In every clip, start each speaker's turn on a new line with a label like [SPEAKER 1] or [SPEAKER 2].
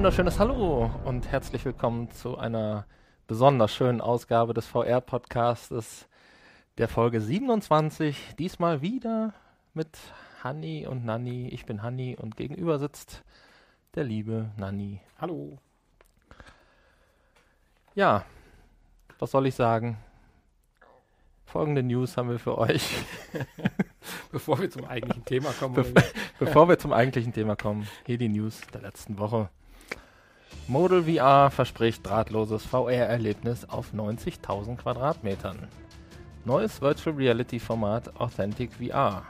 [SPEAKER 1] wunderschönes Hallo und herzlich willkommen zu einer besonders schönen Ausgabe des VR-Podcastes der Folge 27. Diesmal wieder mit Hanni und Nanni. Ich bin Hanni und gegenüber sitzt der liebe Nanni.
[SPEAKER 2] Hallo.
[SPEAKER 1] Ja, was soll ich sagen? Folgende News haben wir für euch.
[SPEAKER 2] Bevor wir zum eigentlichen Thema kommen.
[SPEAKER 1] Be bevor wir zum eigentlichen Thema kommen, hier die News der letzten Woche. Model VR verspricht drahtloses VR-Erlebnis auf 90.000 Quadratmetern. Neues Virtual Reality Format Authentic VR.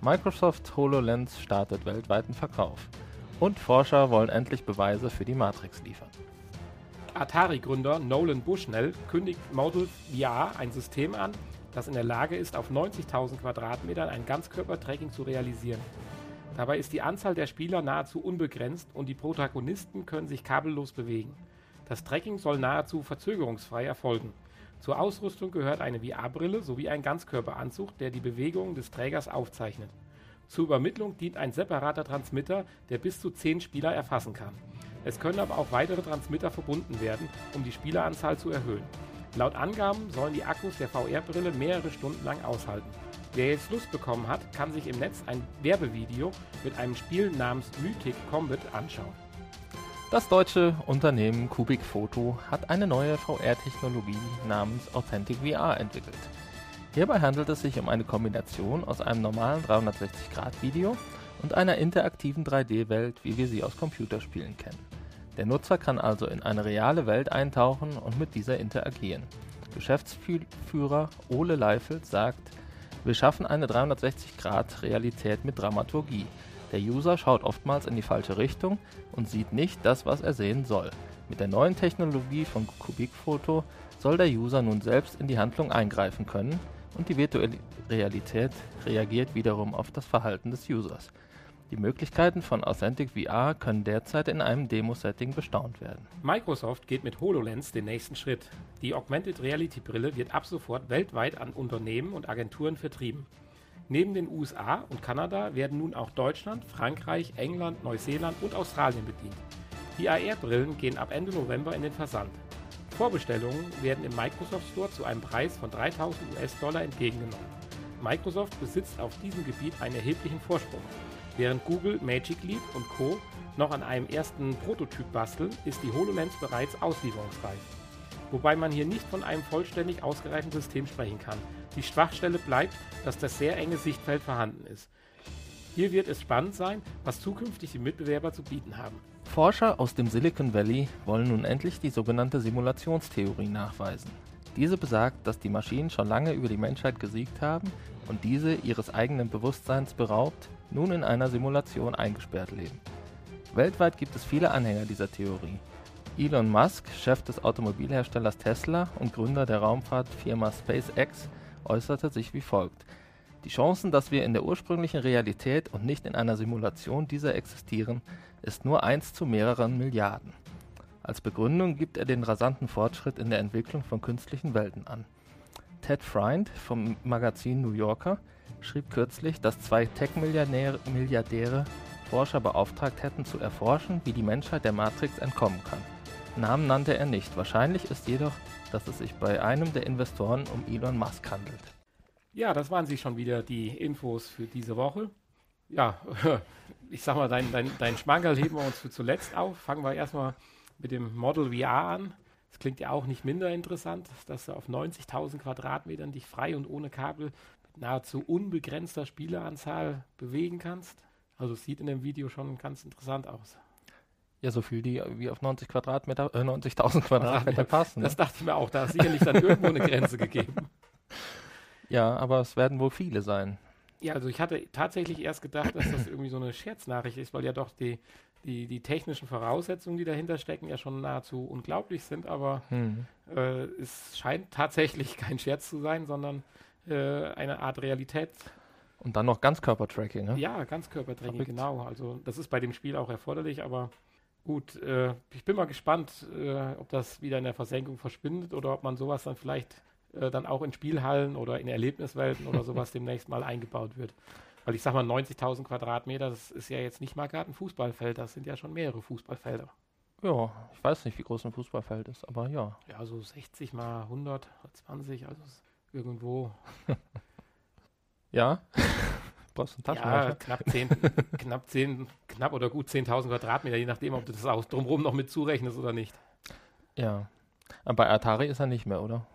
[SPEAKER 1] Microsoft HoloLens startet weltweiten Verkauf. Und Forscher wollen endlich Beweise für die Matrix liefern.
[SPEAKER 2] Atari-Gründer Nolan Bushnell kündigt Model VR ein System an, das in der Lage ist, auf 90.000 Quadratmetern ein Ganzkörpertracking zu realisieren. Dabei ist die Anzahl der Spieler nahezu unbegrenzt und die Protagonisten können sich kabellos bewegen. Das Tracking soll nahezu verzögerungsfrei erfolgen. Zur Ausrüstung gehört eine VR-Brille sowie ein Ganzkörperanzug, der die Bewegungen des Trägers aufzeichnet. Zur Übermittlung dient ein separater Transmitter, der bis zu 10 Spieler erfassen kann. Es können aber auch weitere Transmitter verbunden werden, um die Spieleranzahl zu erhöhen. Laut Angaben sollen die Akkus der VR-Brille mehrere Stunden lang aushalten. Wer jetzt Lust bekommen hat, kann sich im Netz ein Werbevideo mit einem Spiel namens Mythic Combat anschauen.
[SPEAKER 1] Das deutsche Unternehmen Kubik Photo hat eine neue VR-Technologie namens Authentic VR entwickelt. Hierbei handelt es sich um eine Kombination aus einem normalen 360-Grad-Video und einer interaktiven 3D-Welt, wie wir sie aus Computerspielen kennen. Der Nutzer kann also in eine reale Welt eintauchen und mit dieser interagieren. Geschäftsführer Ole Leifeld sagt, wir schaffen eine 360-Grad-Realität mit Dramaturgie. Der User schaut oftmals in die falsche Richtung und sieht nicht das, was er sehen soll. Mit der neuen Technologie von Kubikfoto soll der User nun selbst in die Handlung eingreifen können und die virtuelle Realität reagiert wiederum auf das Verhalten des Users. Die Möglichkeiten von Authentic VR können derzeit in einem Demo-Setting bestaunt werden.
[SPEAKER 2] Microsoft geht mit HoloLens den nächsten Schritt. Die Augmented Reality Brille wird ab sofort weltweit an Unternehmen und Agenturen vertrieben. Neben den USA und Kanada werden nun auch Deutschland, Frankreich, England, Neuseeland und Australien bedient. Die AR-Brillen gehen ab Ende November in den Versand. Vorbestellungen werden im Microsoft Store zu einem Preis von 3000 US-Dollar entgegengenommen. Microsoft besitzt auf diesem Gebiet einen erheblichen Vorsprung. Während Google, Magic Leap und Co. noch an einem ersten Prototyp basteln, ist die HoloLens bereits auslieferungsreif. Wobei man hier nicht von einem vollständig ausgereiften System sprechen kann. Die Schwachstelle bleibt, dass das sehr enge Sichtfeld vorhanden ist. Hier wird es spannend sein, was zukünftig die Mitbewerber zu bieten haben.
[SPEAKER 1] Forscher aus dem Silicon Valley wollen nun endlich die sogenannte Simulationstheorie nachweisen. Diese besagt, dass die Maschinen schon lange über die Menschheit gesiegt haben und diese ihres eigenen Bewusstseins beraubt, nun in einer Simulation eingesperrt leben. Weltweit gibt es viele Anhänger dieser Theorie. Elon Musk, Chef des Automobilherstellers Tesla und Gründer der Raumfahrtfirma SpaceX, äußerte sich wie folgt. Die Chancen, dass wir in der ursprünglichen Realität und nicht in einer Simulation dieser existieren, ist nur 1 zu mehreren Milliarden. Als Begründung gibt er den rasanten Fortschritt in der Entwicklung von künstlichen Welten an. Ted Freund vom Magazin New Yorker schrieb kürzlich, dass zwei Tech-Milliardäre Forscher beauftragt hätten, zu erforschen, wie die Menschheit der Matrix entkommen kann. Namen nannte er nicht. Wahrscheinlich ist jedoch, dass es sich bei einem der Investoren um Elon Musk handelt.
[SPEAKER 2] Ja, das waren sie schon wieder, die Infos für diese Woche. Ja, ich sag mal, dein, dein, dein Schmankerl heben wir uns für zuletzt auf. Fangen wir erstmal mit dem Model VR an. Das klingt ja auch nicht minder interessant, dass du auf 90.000 Quadratmetern dich frei und ohne Kabel nahezu unbegrenzter Spieleranzahl bewegen kannst. Also es sieht in dem Video schon ganz interessant aus.
[SPEAKER 1] Ja, so viel die wie auf 90 Quadratmeter, äh, 90.000 Quadratmeter passen.
[SPEAKER 2] Das ne? dachte ich mir auch, da ist sicherlich dann irgendwo eine Grenze gegeben.
[SPEAKER 1] Ja, aber es werden wohl viele sein.
[SPEAKER 2] Ja, also ich hatte tatsächlich erst gedacht, dass das irgendwie so eine Scherznachricht ist, weil ja doch die, die, die technischen Voraussetzungen, die dahinter stecken, ja schon nahezu unglaublich sind, aber hm. äh, es scheint tatsächlich kein Scherz zu sein, sondern äh, eine Art Realität.
[SPEAKER 1] Und dann noch Ganzkörpertracking, ne?
[SPEAKER 2] Ja, Ganzkörpertracking, Verrückt. genau. Also das ist bei dem Spiel auch erforderlich, aber gut, äh, ich bin mal gespannt, äh, ob das wieder in der Versenkung verschwindet oder ob man sowas dann vielleicht äh, dann auch in Spielhallen oder in Erlebniswelten oder sowas demnächst mal eingebaut wird. Weil ich sag mal, 90.000 Quadratmeter, das ist ja jetzt nicht mal gerade ein Fußballfeld, das sind ja schon mehrere Fußballfelder.
[SPEAKER 1] Ja, ich weiß nicht, wie groß ein Fußballfeld ist, aber ja.
[SPEAKER 2] Ja, so 60 mal 100, 20, also irgendwo.
[SPEAKER 1] Ja? Brauchst du einen Taschenrechner?
[SPEAKER 2] Ja, knapp 10, knapp 10, knapp oder gut 10.000 Quadratmeter, je nachdem, ob du das auch drumherum noch mit zurechnest oder nicht.
[SPEAKER 1] Ja. Aber bei Atari ist er nicht mehr, oder?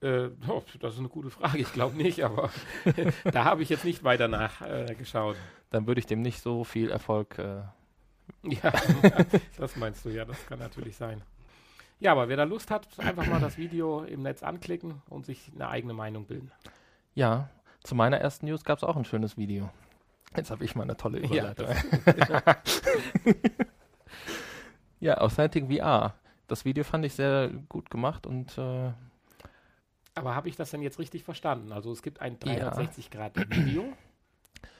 [SPEAKER 2] Äh, oh, das ist eine gute Frage. Ich glaube nicht, aber da habe ich jetzt nicht weiter nachgeschaut. Äh,
[SPEAKER 1] Dann würde ich dem nicht so viel Erfolg. Äh
[SPEAKER 2] ja, das meinst du, ja, das kann natürlich sein. Ja, aber wer da Lust hat, einfach mal das Video im Netz anklicken und sich eine eigene Meinung bilden.
[SPEAKER 1] Ja, zu meiner ersten News gab es auch ein schönes Video. Jetzt habe ich mal eine tolle Überleitung.
[SPEAKER 2] Ja,
[SPEAKER 1] Ja, Authentic VR. Das Video fand ich sehr gut gemacht und äh,
[SPEAKER 2] aber habe ich das denn jetzt richtig verstanden? Also es gibt ein 360-Grad-Video,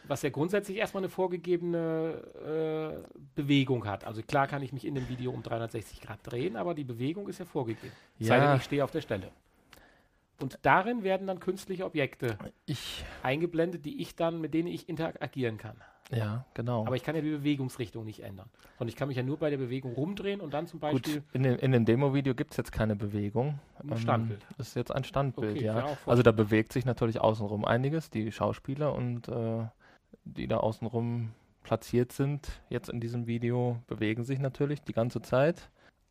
[SPEAKER 2] was ja grundsätzlich erstmal eine vorgegebene äh, Bewegung hat. Also klar kann ich mich in dem Video um 360 Grad drehen, aber die Bewegung ist ja vorgegeben.
[SPEAKER 1] Ja.
[SPEAKER 2] Sei denn, ich stehe auf der Stelle. Und darin werden dann künstliche Objekte
[SPEAKER 1] ich,
[SPEAKER 2] eingeblendet, die ich dann, mit denen ich interagieren kann.
[SPEAKER 1] Ja, genau.
[SPEAKER 2] Aber ich kann ja die Bewegungsrichtung nicht ändern. Und ich kann mich ja nur bei der Bewegung rumdrehen und dann zum Beispiel
[SPEAKER 1] Gut, in, dem- in dem Demo-Video gibt es jetzt keine Bewegung.
[SPEAKER 2] Ein Standbild.
[SPEAKER 1] Das ist jetzt ein Standbild,
[SPEAKER 2] Okay,
[SPEAKER 1] ja. also da bewegt sich natürlich außenrum einiges, die Schauspieler und äh, die da außenrum platziert sind, jetzt in diesem Video, bewegen sich natürlich die ganze Zeit.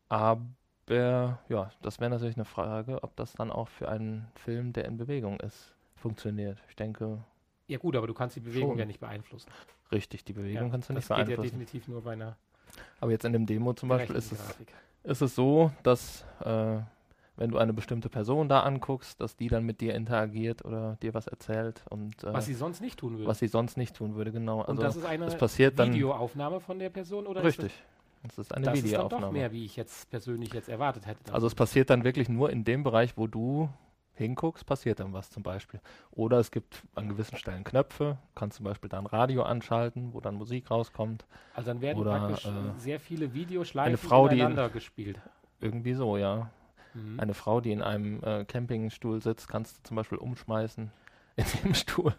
[SPEAKER 1] Aber ja, das wäre natürlich eine Frage, ob das dann auch für einen Film, der in Bewegung ist, funktioniert. Ich denke,
[SPEAKER 2] Ja gut, aber du kannst die Bewegung
[SPEAKER 1] Schon.
[SPEAKER 2] ja nicht beeinflussen.
[SPEAKER 1] Richtig, die Bewegung
[SPEAKER 2] ja,
[SPEAKER 1] kannst du
[SPEAKER 2] das
[SPEAKER 1] nicht
[SPEAKER 2] geht ja
[SPEAKER 1] beeinflussen.
[SPEAKER 2] definitiv nur bei einer
[SPEAKER 1] Aber jetzt in dem Demo zum Beispiel ist es ist es so, dass äh, wenn du eine bestimmte Person da anguckst, dass die dann mit dir interagiert oder dir was erzählt und äh,
[SPEAKER 2] Was sie sonst nicht tun würde.
[SPEAKER 1] was sie sonst nicht tun würde, genau.
[SPEAKER 2] und
[SPEAKER 1] Also
[SPEAKER 2] das ist eine
[SPEAKER 1] das passiert dann
[SPEAKER 2] Videoaufnahme von der Person oder
[SPEAKER 1] richtig. Das ist eine
[SPEAKER 2] das, das ist dann doch
[SPEAKER 1] Videoaufnahme.
[SPEAKER 2] mehr, wie ich jetzt persönlich jetzt erwartet hätte. dann.
[SPEAKER 1] Also es passiert dann wirklich nur in dem Bereich, wo du hinguckst, passiert dann was zum Beispiel. Oder es gibt an gewissen Stellen Knöpfe, kannst zum Beispiel da ein Radio anschalten, wo dann Musik rauskommt.
[SPEAKER 2] Also dann werden
[SPEAKER 1] oder,
[SPEAKER 2] praktisch
[SPEAKER 1] äh,
[SPEAKER 2] sehr viele Videoschleifen
[SPEAKER 1] eine Frau, die in-
[SPEAKER 2] gespielt.
[SPEAKER 1] Irgendwie so, ja.
[SPEAKER 2] Mhm.
[SPEAKER 1] Eine Frau, die in einem äh, Campingstuhl sitzt, kannst du zum Beispiel umschmeißen in dem Stuhl.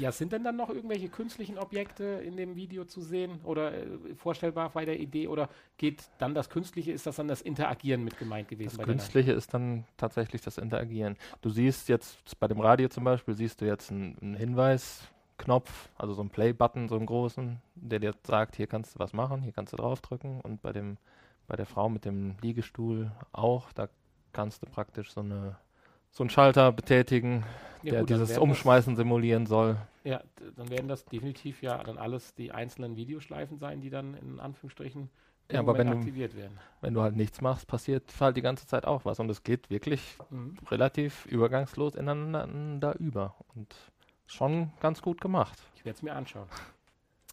[SPEAKER 2] Ja, sind denn dann noch irgendwelche künstlichen Objekte in dem Video zu sehen oder äh, vorstellbar bei der Idee oder geht dann das Künstliche, ist das dann das Interagieren mit gemeint gewesen?
[SPEAKER 1] Das Künstliche ist dann tatsächlich das Interagieren. Du siehst jetzt bei dem Radio zum Beispiel, siehst du jetzt einen, einen Hinweisknopf, also so einen Play-Button, so einen großen, der dir sagt, hier kannst du was machen, hier kannst du draufdrücken. Und bei dem, bei der Frau mit dem Liegestuhl auch, da kannst du praktisch so eine so einen Schalter betätigen,
[SPEAKER 2] Ja,
[SPEAKER 1] der
[SPEAKER 2] gut,
[SPEAKER 1] dieses Umschmeißen simulieren soll.
[SPEAKER 2] Das, ja, dann werden das definitiv ja dann alles die einzelnen Videoschleifen sein, die dann in Anführungsstrichen
[SPEAKER 1] Ja, aber
[SPEAKER 2] Moment
[SPEAKER 1] wenn du-
[SPEAKER 2] aktiviert werden.
[SPEAKER 1] Wenn du halt nichts machst, passiert halt die ganze Zeit auch was. Und es geht wirklich
[SPEAKER 2] Mhm.
[SPEAKER 1] relativ übergangslos ineinander über. Und schon ganz gut gemacht.
[SPEAKER 2] Ich werde es mir anschauen.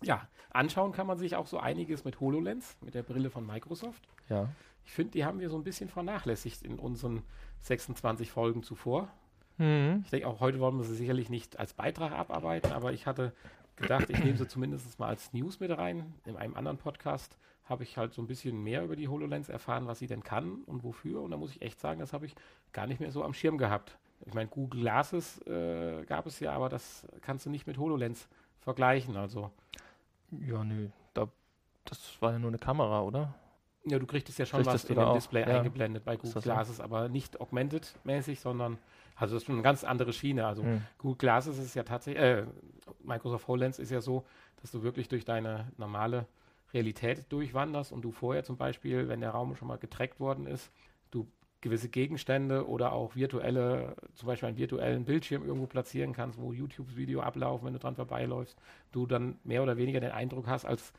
[SPEAKER 2] Ja, anschauen kann man sich auch so einiges mit HoloLens, mit der Brille von Microsoft.
[SPEAKER 1] Ja.
[SPEAKER 2] Ich finde, die haben wir so ein bisschen vernachlässigt in unseren 26 Folgen zuvor.
[SPEAKER 1] Mhm.
[SPEAKER 2] Ich denke, auch heute wollen wir sie sicherlich nicht als Beitrag abarbeiten, aber ich hatte gedacht, ich nehme sie zumindest mal als News mit rein. In einem anderen Podcast habe ich halt so ein bisschen mehr über die HoloLens erfahren, was sie denn kann und wofür. Und da muss ich echt sagen, das habe ich gar nicht mehr so am Schirm gehabt. Ich meine, Google Glasses äh, gab es ja, aber das kannst du nicht mit HoloLens vergleichen. Also,
[SPEAKER 1] Ja, nö. Da, das war ja nur eine Kamera, oder?
[SPEAKER 2] Ja, du kriegst es ja schon
[SPEAKER 1] Kriegtest
[SPEAKER 2] was in dem
[SPEAKER 1] auch?
[SPEAKER 2] Display
[SPEAKER 1] Ja.
[SPEAKER 2] eingeblendet bei Google
[SPEAKER 1] so?
[SPEAKER 2] Glasses, aber nicht augmented-mäßig, sondern, also das ist schon eine ganz andere Schiene. Also,
[SPEAKER 1] Hm.
[SPEAKER 2] Google Glasses ist ja tatsächlich, äh, Microsoft HoloLens ist ja so, dass du wirklich durch deine normale Realität durchwanderst und du vorher zum Beispiel, wenn der Raum schon mal getrackt worden ist, du gewisse Gegenstände oder auch virtuelle, zum Beispiel einen virtuellen Bildschirm irgendwo platzieren kannst, wo YouTube-Video ablaufen, wenn du dran vorbeiläufst, du dann mehr oder weniger den Eindruck hast, als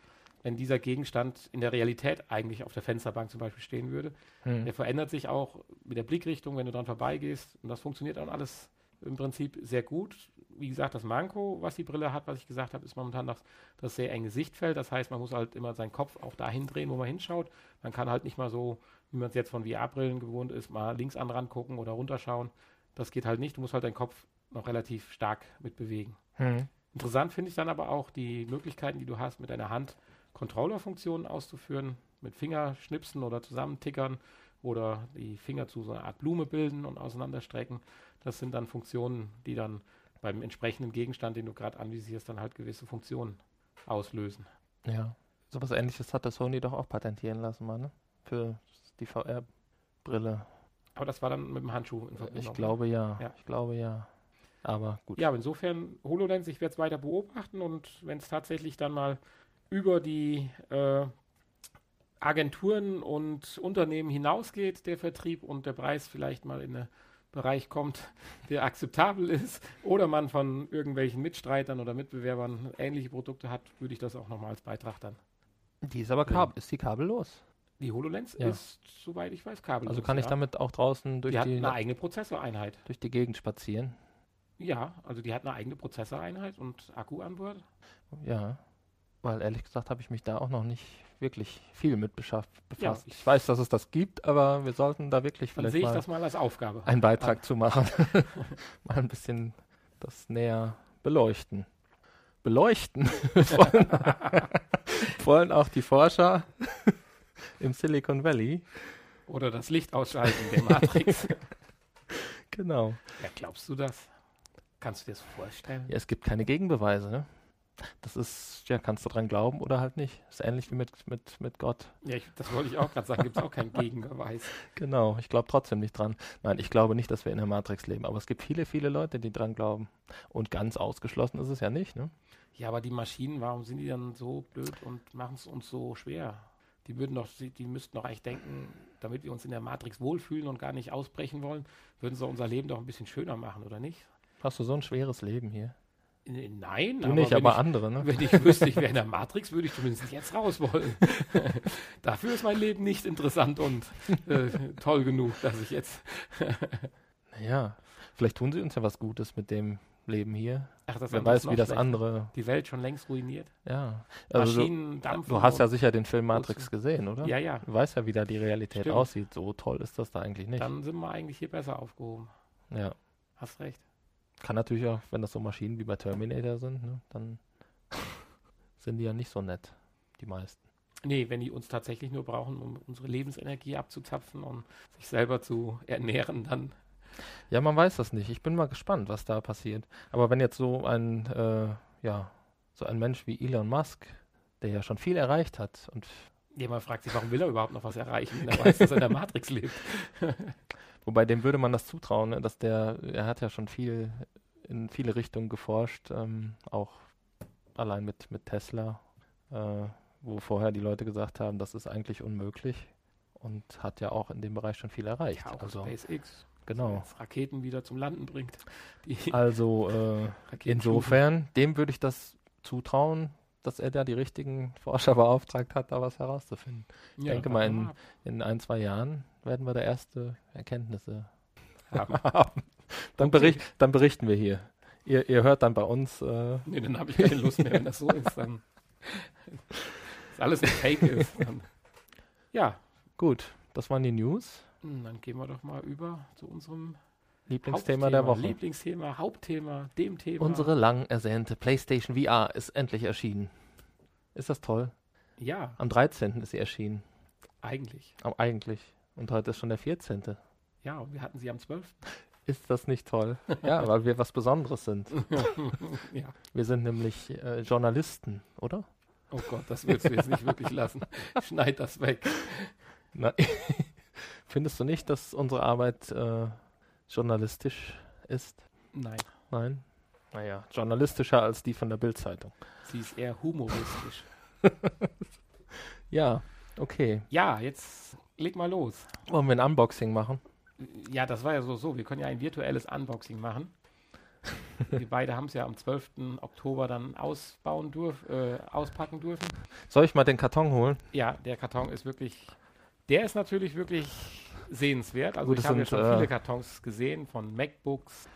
[SPEAKER 2] wenn dieser Gegenstand in der Realität eigentlich auf der Fensterbank zum Beispiel stehen würde.
[SPEAKER 1] Hm.
[SPEAKER 2] Der verändert sich auch mit der Blickrichtung, wenn du dran vorbeigehst. Und das funktioniert dann alles im Prinzip sehr gut. Wie gesagt, das Manko, was die Brille hat, was ich gesagt habe, ist momentan das, das sehr enge Sichtfeld. Das heißt, man muss halt immer seinen Kopf auch dahin drehen, wo man hinschaut. Man kann halt nicht mal so, wie man es jetzt von VR-Brillen gewohnt ist, mal links an ran gucken oder runterschauen. Das geht halt nicht. Du musst halt deinen Kopf noch relativ stark mit bewegen.
[SPEAKER 1] Hm.
[SPEAKER 2] Interessant finde ich dann aber auch die Möglichkeiten, die du hast, mit deiner Hand Controller-Funktionen auszuführen, mit Fingerschnipsen oder zusammentickern oder die Finger zu so einer Art Blume bilden und auseinanderstrecken. Das sind dann Funktionen, die dann beim entsprechenden Gegenstand, den du gerade anvisierst, dann halt gewisse Funktionen auslösen.
[SPEAKER 1] Ja. Sowas ähnliches hat der Sony doch auch patentieren lassen, mal, ne? für die VR-Brille.
[SPEAKER 2] Aber das war dann mit dem Handschuh in Verbindung.
[SPEAKER 1] Ich glaube ja.
[SPEAKER 2] Ja.
[SPEAKER 1] Ich glaube ja. Aber gut.
[SPEAKER 2] Ja, aber insofern HoloLens, ich werde es weiter beobachten und wenn es tatsächlich dann mal über die äh, Agenturen und Unternehmen hinausgeht, der Vertrieb und der Preis vielleicht mal in einen Bereich kommt, der akzeptabel ist, oder man von irgendwelchen Mitstreitern oder Mitbewerbern ähnliche Produkte hat, würde ich das auch nochmal als Beitrag dann.
[SPEAKER 1] Die ist aber kab ist die kabellos.
[SPEAKER 2] Die HoloLens
[SPEAKER 1] Ja.
[SPEAKER 2] ist, soweit ich weiß, kabellos.
[SPEAKER 1] Also kann ich
[SPEAKER 2] ja.
[SPEAKER 1] damit auch draußen durch
[SPEAKER 2] Die hat
[SPEAKER 1] die,
[SPEAKER 2] eine eigene Prozessoreinheit.
[SPEAKER 1] durch die Gegend spazieren.
[SPEAKER 2] Ja, also die hat eine eigene Prozessoreinheit und Akku an Bord.
[SPEAKER 1] Ja. Weil ehrlich gesagt habe ich mich da auch noch nicht wirklich viel mit beschafft,
[SPEAKER 2] Ja,
[SPEAKER 1] befasst.
[SPEAKER 2] ich-
[SPEAKER 1] ich weiß, dass es das gibt, aber wir sollten da wirklich vielleicht
[SPEAKER 2] sehe ich
[SPEAKER 1] mal
[SPEAKER 2] das mal als Aufgabe.
[SPEAKER 1] einen Beitrag zu machen. mal ein bisschen das näher beleuchten. Beleuchten wollen, wollen auch die Forscher im Silicon Valley.
[SPEAKER 2] Oder das Licht ausschalten der Matrix.
[SPEAKER 1] Genau.
[SPEAKER 2] ja, glaubst du das? Kannst du dir das vorstellen?
[SPEAKER 1] Ja, es gibt keine Gegenbeweise. Ne? Das ist, ja, kannst du dran glauben oder halt nicht. Ist ähnlich wie mit, mit, mit Gott.
[SPEAKER 2] Ja, ich, das wollte ich auch gerade sagen. Gibt es auch keinen Gegenbeweis.
[SPEAKER 1] Genau, ich glaube trotzdem nicht dran. Nein, ich glaube nicht, dass wir in der Matrix leben, aber es gibt viele, viele Leute, die dran glauben. Und ganz ausgeschlossen ist es ja nicht, ne?
[SPEAKER 2] Ja, aber die Maschinen, warum sind die dann so blöd und machen es uns so schwer? Die würden doch, die die müssten doch eigentlich denken, damit wir uns in der Matrix wohlfühlen und gar nicht ausbrechen wollen, würden sie unser Leben doch ein bisschen schöner machen, oder nicht?
[SPEAKER 1] Hast du so ein schweres Leben hier?
[SPEAKER 2] N- Nein,
[SPEAKER 1] Du nicht,
[SPEAKER 2] wenn
[SPEAKER 1] aber
[SPEAKER 2] ich,
[SPEAKER 1] andere, ne?
[SPEAKER 2] Wenn ich wüsste, ich wäre in der Matrix, würde ich zumindest jetzt raus wollen. Dafür ist mein Leben nicht interessant und äh, toll genug, dass ich jetzt.
[SPEAKER 1] Naja, vielleicht tun sie uns ja was Gutes mit dem Leben hier.
[SPEAKER 2] Ach, das
[SPEAKER 1] Wer weiß, wie das andere,
[SPEAKER 2] Die Welt schon längst ruiniert.
[SPEAKER 1] ja. Also du,
[SPEAKER 2] Maschinen dampfen.
[SPEAKER 1] du hast ja sicher den Film Matrix gesehen, oder?
[SPEAKER 2] Ja, ja.
[SPEAKER 1] Du weißt ja, wie da die Realität
[SPEAKER 2] Stimmt.
[SPEAKER 1] aussieht. So toll ist das da eigentlich nicht.
[SPEAKER 2] Dann sind wir eigentlich hier besser aufgehoben.
[SPEAKER 1] ja.
[SPEAKER 2] Hast recht.
[SPEAKER 1] Kann natürlich auch, wenn das so Maschinen wie bei Terminator sind, ne, dann sind die ja nicht so nett, die meisten.
[SPEAKER 2] Nee, wenn die uns tatsächlich nur brauchen, um unsere Lebensenergie abzuzapfen und sich selber zu ernähren, dann.
[SPEAKER 1] Ja, man weiß das nicht. Ich bin mal gespannt, was da passiert. Aber wenn jetzt so ein, äh, ja, so ein Mensch wie Elon Musk, der ja schon viel erreicht hat und
[SPEAKER 2] Jemand fragt sich, warum will er überhaupt noch was erreichen, wenn er weiß, dass er in der Matrix lebt.
[SPEAKER 1] wobei dem würde man das zutrauen, ne, dass der, er hat ja schon viel in viele Richtungen geforscht, ähm, auch allein mit, mit Tesla, äh, wo vorher die Leute gesagt haben, das ist eigentlich unmöglich und hat ja auch in dem Bereich schon viel erreicht.
[SPEAKER 2] Ja, auch
[SPEAKER 1] also,
[SPEAKER 2] SpaceX.
[SPEAKER 1] genau.
[SPEAKER 2] Raketen wieder zum Landen bringt.
[SPEAKER 1] Also äh, insofern, dem würde ich das zutrauen, dass er da die richtigen Forscher beauftragt hat, da was herauszufinden.
[SPEAKER 2] Ja,
[SPEAKER 1] denke mal,
[SPEAKER 2] ab.
[SPEAKER 1] In ein, zwei Jahren werden wir da erste Erkenntnisse
[SPEAKER 2] Haben.
[SPEAKER 1] Dann,
[SPEAKER 2] Okay.
[SPEAKER 1] bericht, dann berichten wir hier. Ihr, ihr hört dann bei uns, äh,
[SPEAKER 2] Nee, dann habe ich keine Lust mehr, wenn das so ist. Dann dass alles ein Fake ist. Dann, ja,
[SPEAKER 1] gut, das waren die News.
[SPEAKER 2] hm, dann gehen wir doch mal über zu unserem
[SPEAKER 1] Lieblingsthema der Woche.
[SPEAKER 2] Lieblingsthema, Hauptthema, dem Thema.
[SPEAKER 1] Unsere lang ersehnte PlayStation VR ist endlich erschienen. Ist das toll?
[SPEAKER 2] ja,
[SPEAKER 1] Am 13. ist sie erschienen.
[SPEAKER 2] eigentlich.
[SPEAKER 1] Am, eigentlich. Und heute ist schon der 14.
[SPEAKER 2] Ja, und wir hatten sie am 12.
[SPEAKER 1] Ist das nicht toll? Ja, weil wir was Besonderes sind.
[SPEAKER 2] ja.
[SPEAKER 1] Wir sind nämlich äh, Journalisten, oder?
[SPEAKER 2] Oh Gott, das willst du jetzt nicht wirklich lassen. Schneid das weg.
[SPEAKER 1] Na, findest du nicht, dass unsere Arbeit äh, journalistisch ist?
[SPEAKER 2] Nein,
[SPEAKER 1] Nein? Naja, journalistischer als die von der Bildzeitung.
[SPEAKER 2] sie ist eher humoristisch.
[SPEAKER 1] Ja, okay.
[SPEAKER 2] Ja, jetzt leg mal los.
[SPEAKER 1] Wollen wir ein Unboxing machen?
[SPEAKER 2] Ja, das war ja so, so. Wir können ja ein virtuelles Unboxing machen. Wir beide haben es ja am 12. Oktober dann ausbauen dürf, äh, auspacken dürfen.
[SPEAKER 1] Soll ich mal den Karton holen?
[SPEAKER 2] Ja, der Karton ist wirklich, der ist natürlich wirklich sehenswert. Also
[SPEAKER 1] Gut,
[SPEAKER 2] ich
[SPEAKER 1] es
[SPEAKER 2] habe ja schon
[SPEAKER 1] äh,
[SPEAKER 2] viele Kartons gesehen von MacBooks,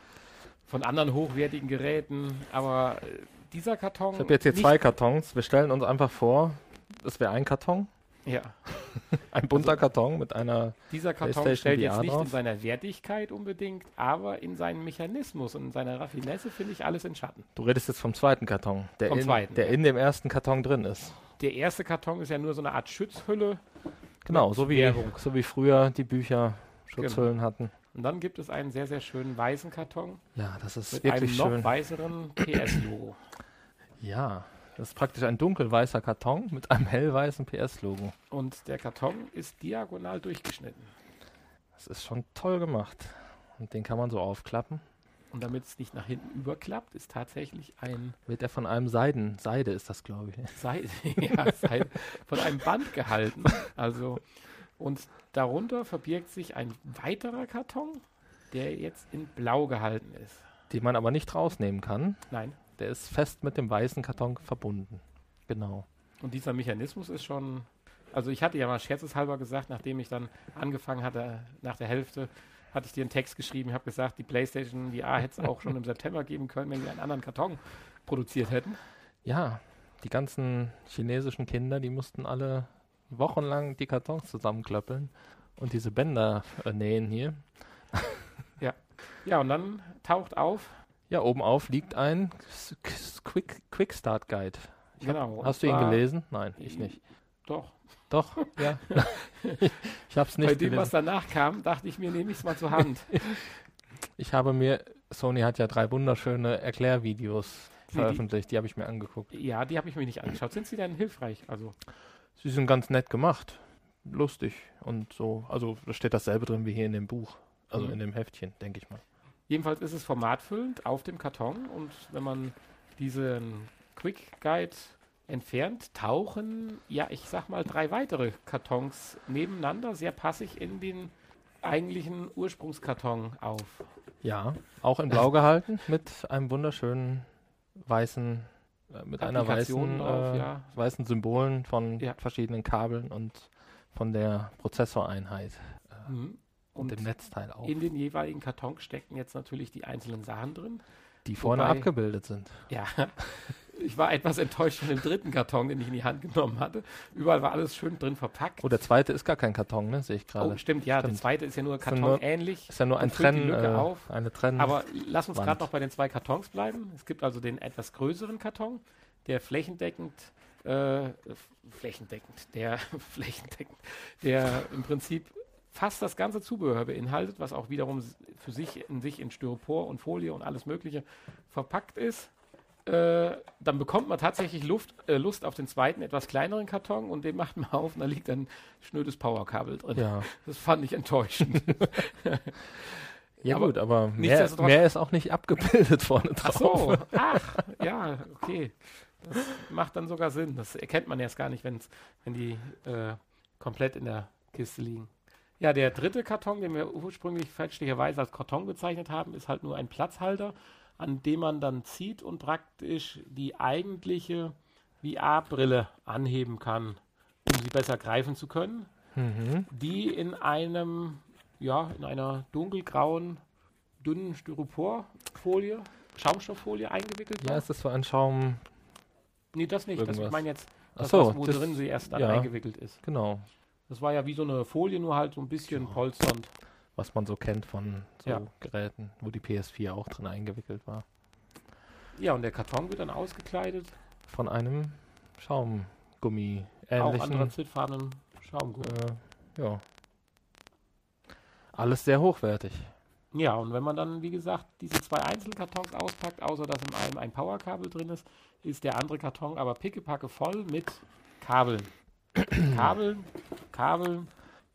[SPEAKER 2] von anderen hochwertigen Geräten, aber äh, dieser Karton.
[SPEAKER 1] Ich habe jetzt hier zwei Kartons. Wir stellen uns einfach vor, das wäre ein Karton.
[SPEAKER 2] Ja,
[SPEAKER 1] Ein bunter Karton mit einer.
[SPEAKER 2] dieser Karton stellt jetzt nicht in
[SPEAKER 1] drauf.
[SPEAKER 2] seiner Wertigkeit unbedingt, aber in seinem Mechanismus und in seiner Raffinesse finde ich alles in Schatten.
[SPEAKER 1] Du redest jetzt vom zweiten Karton, der,
[SPEAKER 2] Vom
[SPEAKER 1] in,
[SPEAKER 2] zweiten,
[SPEAKER 1] der
[SPEAKER 2] ja.
[SPEAKER 1] in dem ersten Karton drin ist.
[SPEAKER 2] Der erste Karton ist ja nur so eine Art Schutzhülle
[SPEAKER 1] Genau, so wie,
[SPEAKER 2] Werbung.
[SPEAKER 1] so wie früher die Bücher Schutzhüllen hatten.
[SPEAKER 2] und dann gibt es einen sehr, sehr schönen weißen Karton
[SPEAKER 1] Ja, das ist
[SPEAKER 2] mit
[SPEAKER 1] wirklich
[SPEAKER 2] einem noch
[SPEAKER 1] schön.
[SPEAKER 2] weißeren PS-Logo.
[SPEAKER 1] Ja, Das ist praktisch ein dunkelweißer Karton mit einem hellweißen PS-Logo.
[SPEAKER 2] Und der Karton ist diagonal durchgeschnitten.
[SPEAKER 1] Das ist schon toll gemacht. Und den kann man so aufklappen.
[SPEAKER 2] Und damit es nicht nach hinten überklappt, ist tatsächlich ein
[SPEAKER 1] Wird er von einem Seiden, Seide ist das, glaube ich.
[SPEAKER 2] Seide, ja, Seide, von einem Band gehalten. Also, und darunter verbirgt sich ein weiterer Karton, der jetzt in Blau gehalten ist.
[SPEAKER 1] Die man aber nicht rausnehmen kann.
[SPEAKER 2] Nein.
[SPEAKER 1] Der ist fest mit dem weißen Karton verbunden. Genau.
[SPEAKER 2] Und dieser Mechanismus ist schon. Also ich hatte ja mal scherzeshalber gesagt, nachdem ich dann angefangen hatte, nach der Hälfte, hatte ich dir einen Text geschrieben, habe gesagt, die PlayStation VR hätte es auch schon im September geben können, wenn wir einen anderen Karton produziert hätten.
[SPEAKER 1] Ja, die ganzen chinesischen Kinder, die mussten alle wochenlang die Kartons zusammenklöppeln und diese Bänder äh, nähen hier.
[SPEAKER 2] Ja, und dann taucht auf.
[SPEAKER 1] Ja, oben auf liegt ein Quick, Quick Start Guide. Ich
[SPEAKER 2] Genau.
[SPEAKER 1] Hast du ihn gelesen? Nein, ich nicht.
[SPEAKER 2] Doch.
[SPEAKER 1] Doch, ja. ich habe es nicht
[SPEAKER 2] Bei dem, was
[SPEAKER 1] gelesen.
[SPEAKER 2] danach kam, dachte ich mir, nehme ich es mal zur Hand.
[SPEAKER 1] Ich habe mir, Sony hat ja drei wunderschöne Erklärvideos
[SPEAKER 2] die-
[SPEAKER 1] veröffentlicht, die habe ich mir angeguckt.
[SPEAKER 2] ja, die habe ich mir nicht angeschaut. Sind sie denn hilfreich? Also,
[SPEAKER 1] Sie sind ganz nett gemacht, lustig und so. Also da steht dasselbe drin wie hier in dem Buch, also
[SPEAKER 2] Mhm.
[SPEAKER 1] in dem Heftchen, denke ich mal.
[SPEAKER 2] Jedenfalls ist es formatfüllend auf dem Karton und wenn man diesen Quick Guide entfernt, tauchen, ja, ich sag mal, drei weitere Kartons nebeneinander, sehr passig in den eigentlichen Ursprungskarton auf.
[SPEAKER 1] Ja, auch in Blau gehalten mit einem wunderschönen weißen, äh, mit einer weißen,
[SPEAKER 2] drauf,
[SPEAKER 1] äh,
[SPEAKER 2] ja.
[SPEAKER 1] weißen Symbolen von
[SPEAKER 2] Ja.
[SPEAKER 1] verschiedenen Kabeln und von der Prozessoreinheit äh,
[SPEAKER 2] Mhm.
[SPEAKER 1] Und,
[SPEAKER 2] Und
[SPEAKER 1] dem Netzteil auch,
[SPEAKER 2] in den jeweiligen Karton stecken jetzt natürlich die einzelnen Sachen drin.
[SPEAKER 1] die vorne
[SPEAKER 2] wobei-
[SPEAKER 1] abgebildet sind.
[SPEAKER 2] Ja, ich war etwas enttäuscht von dem dritten Karton, den ich in die Hand genommen hatte. Überall war alles schön drin verpackt.
[SPEAKER 1] Oh, der zweite ist gar kein Karton, ne? Sehe ich gerade.
[SPEAKER 2] Oh, stimmt, ja, der
[SPEAKER 1] Stimmt.
[SPEAKER 2] zweite ist ja nur kartonähnlich.
[SPEAKER 1] ist ja nur ein Trenn, äh,
[SPEAKER 2] auf.
[SPEAKER 1] eine Trenn.
[SPEAKER 2] Aber lass uns gerade noch bei den zwei Kartons bleiben. Es gibt also den etwas größeren Karton, der flächendeckend, äh, flächendeckend, der flächendeckend, der im Prinzip fast das ganze Zubehör beinhaltet, was auch wiederum für sich in sich in Styropor und Folie und alles Mögliche verpackt ist. Äh, dann bekommt man tatsächlich Luft, äh, Lust auf den zweiten, etwas kleineren Karton und den macht man auf und da liegt ein schnödes Powerkabel drin.
[SPEAKER 1] ja.
[SPEAKER 2] Das fand ich enttäuschend.
[SPEAKER 1] Ja
[SPEAKER 2] Aber
[SPEAKER 1] gut, aber mehr, mehr ist auch nicht abgebildet vorne
[SPEAKER 2] Ach
[SPEAKER 1] drauf.
[SPEAKER 2] so, ach, ja, okay. Das macht dann sogar Sinn. Das erkennt man erst gar nicht, wenn's, wenn die äh, komplett in der Kiste liegen. Ja, der dritte Karton, den wir ursprünglich fälschlicherweise als Karton bezeichnet haben, ist halt nur ein Platzhalter, an dem man dann zieht und praktisch die eigentliche VR-Brille anheben kann, um sie besser greifen zu können.
[SPEAKER 1] Mhm.
[SPEAKER 2] Die in einem, ja, in einer dunkelgrauen, dünnen Styroporfolie, Schaumstofffolie eingewickelt
[SPEAKER 1] Ja,
[SPEAKER 2] war.
[SPEAKER 1] ist das so ein Schaum?
[SPEAKER 2] Nee, das nicht. Das, ich
[SPEAKER 1] irgendwas.
[SPEAKER 2] meine jetzt, das,
[SPEAKER 1] so,
[SPEAKER 2] was, wo
[SPEAKER 1] das-
[SPEAKER 2] drin sie erst dann
[SPEAKER 1] ja.
[SPEAKER 2] eingewickelt ist.
[SPEAKER 1] Genau,
[SPEAKER 2] Das war ja wie so eine Folie, nur halt so ein bisschen
[SPEAKER 1] Ja.
[SPEAKER 2] polsternd.
[SPEAKER 1] was man so kennt von so
[SPEAKER 2] Ja.
[SPEAKER 1] Geräten, wo die PS4 auch drin eingewickelt war.
[SPEAKER 2] Ja, und der Karton wird dann ausgekleidet,
[SPEAKER 1] Von einem Schaumgummi
[SPEAKER 2] auch
[SPEAKER 1] ähnlichen.
[SPEAKER 2] anthrazitfarbenen Schaumgummi.
[SPEAKER 1] Äh, ja. Alles sehr hochwertig.
[SPEAKER 2] Ja, und wenn man dann, wie gesagt, diese zwei Einzelkartons auspackt, außer dass in einem ein Powerkabel drin ist, ist der andere Karton aber pickepacke voll mit Kabeln. Kabeln, Kabeln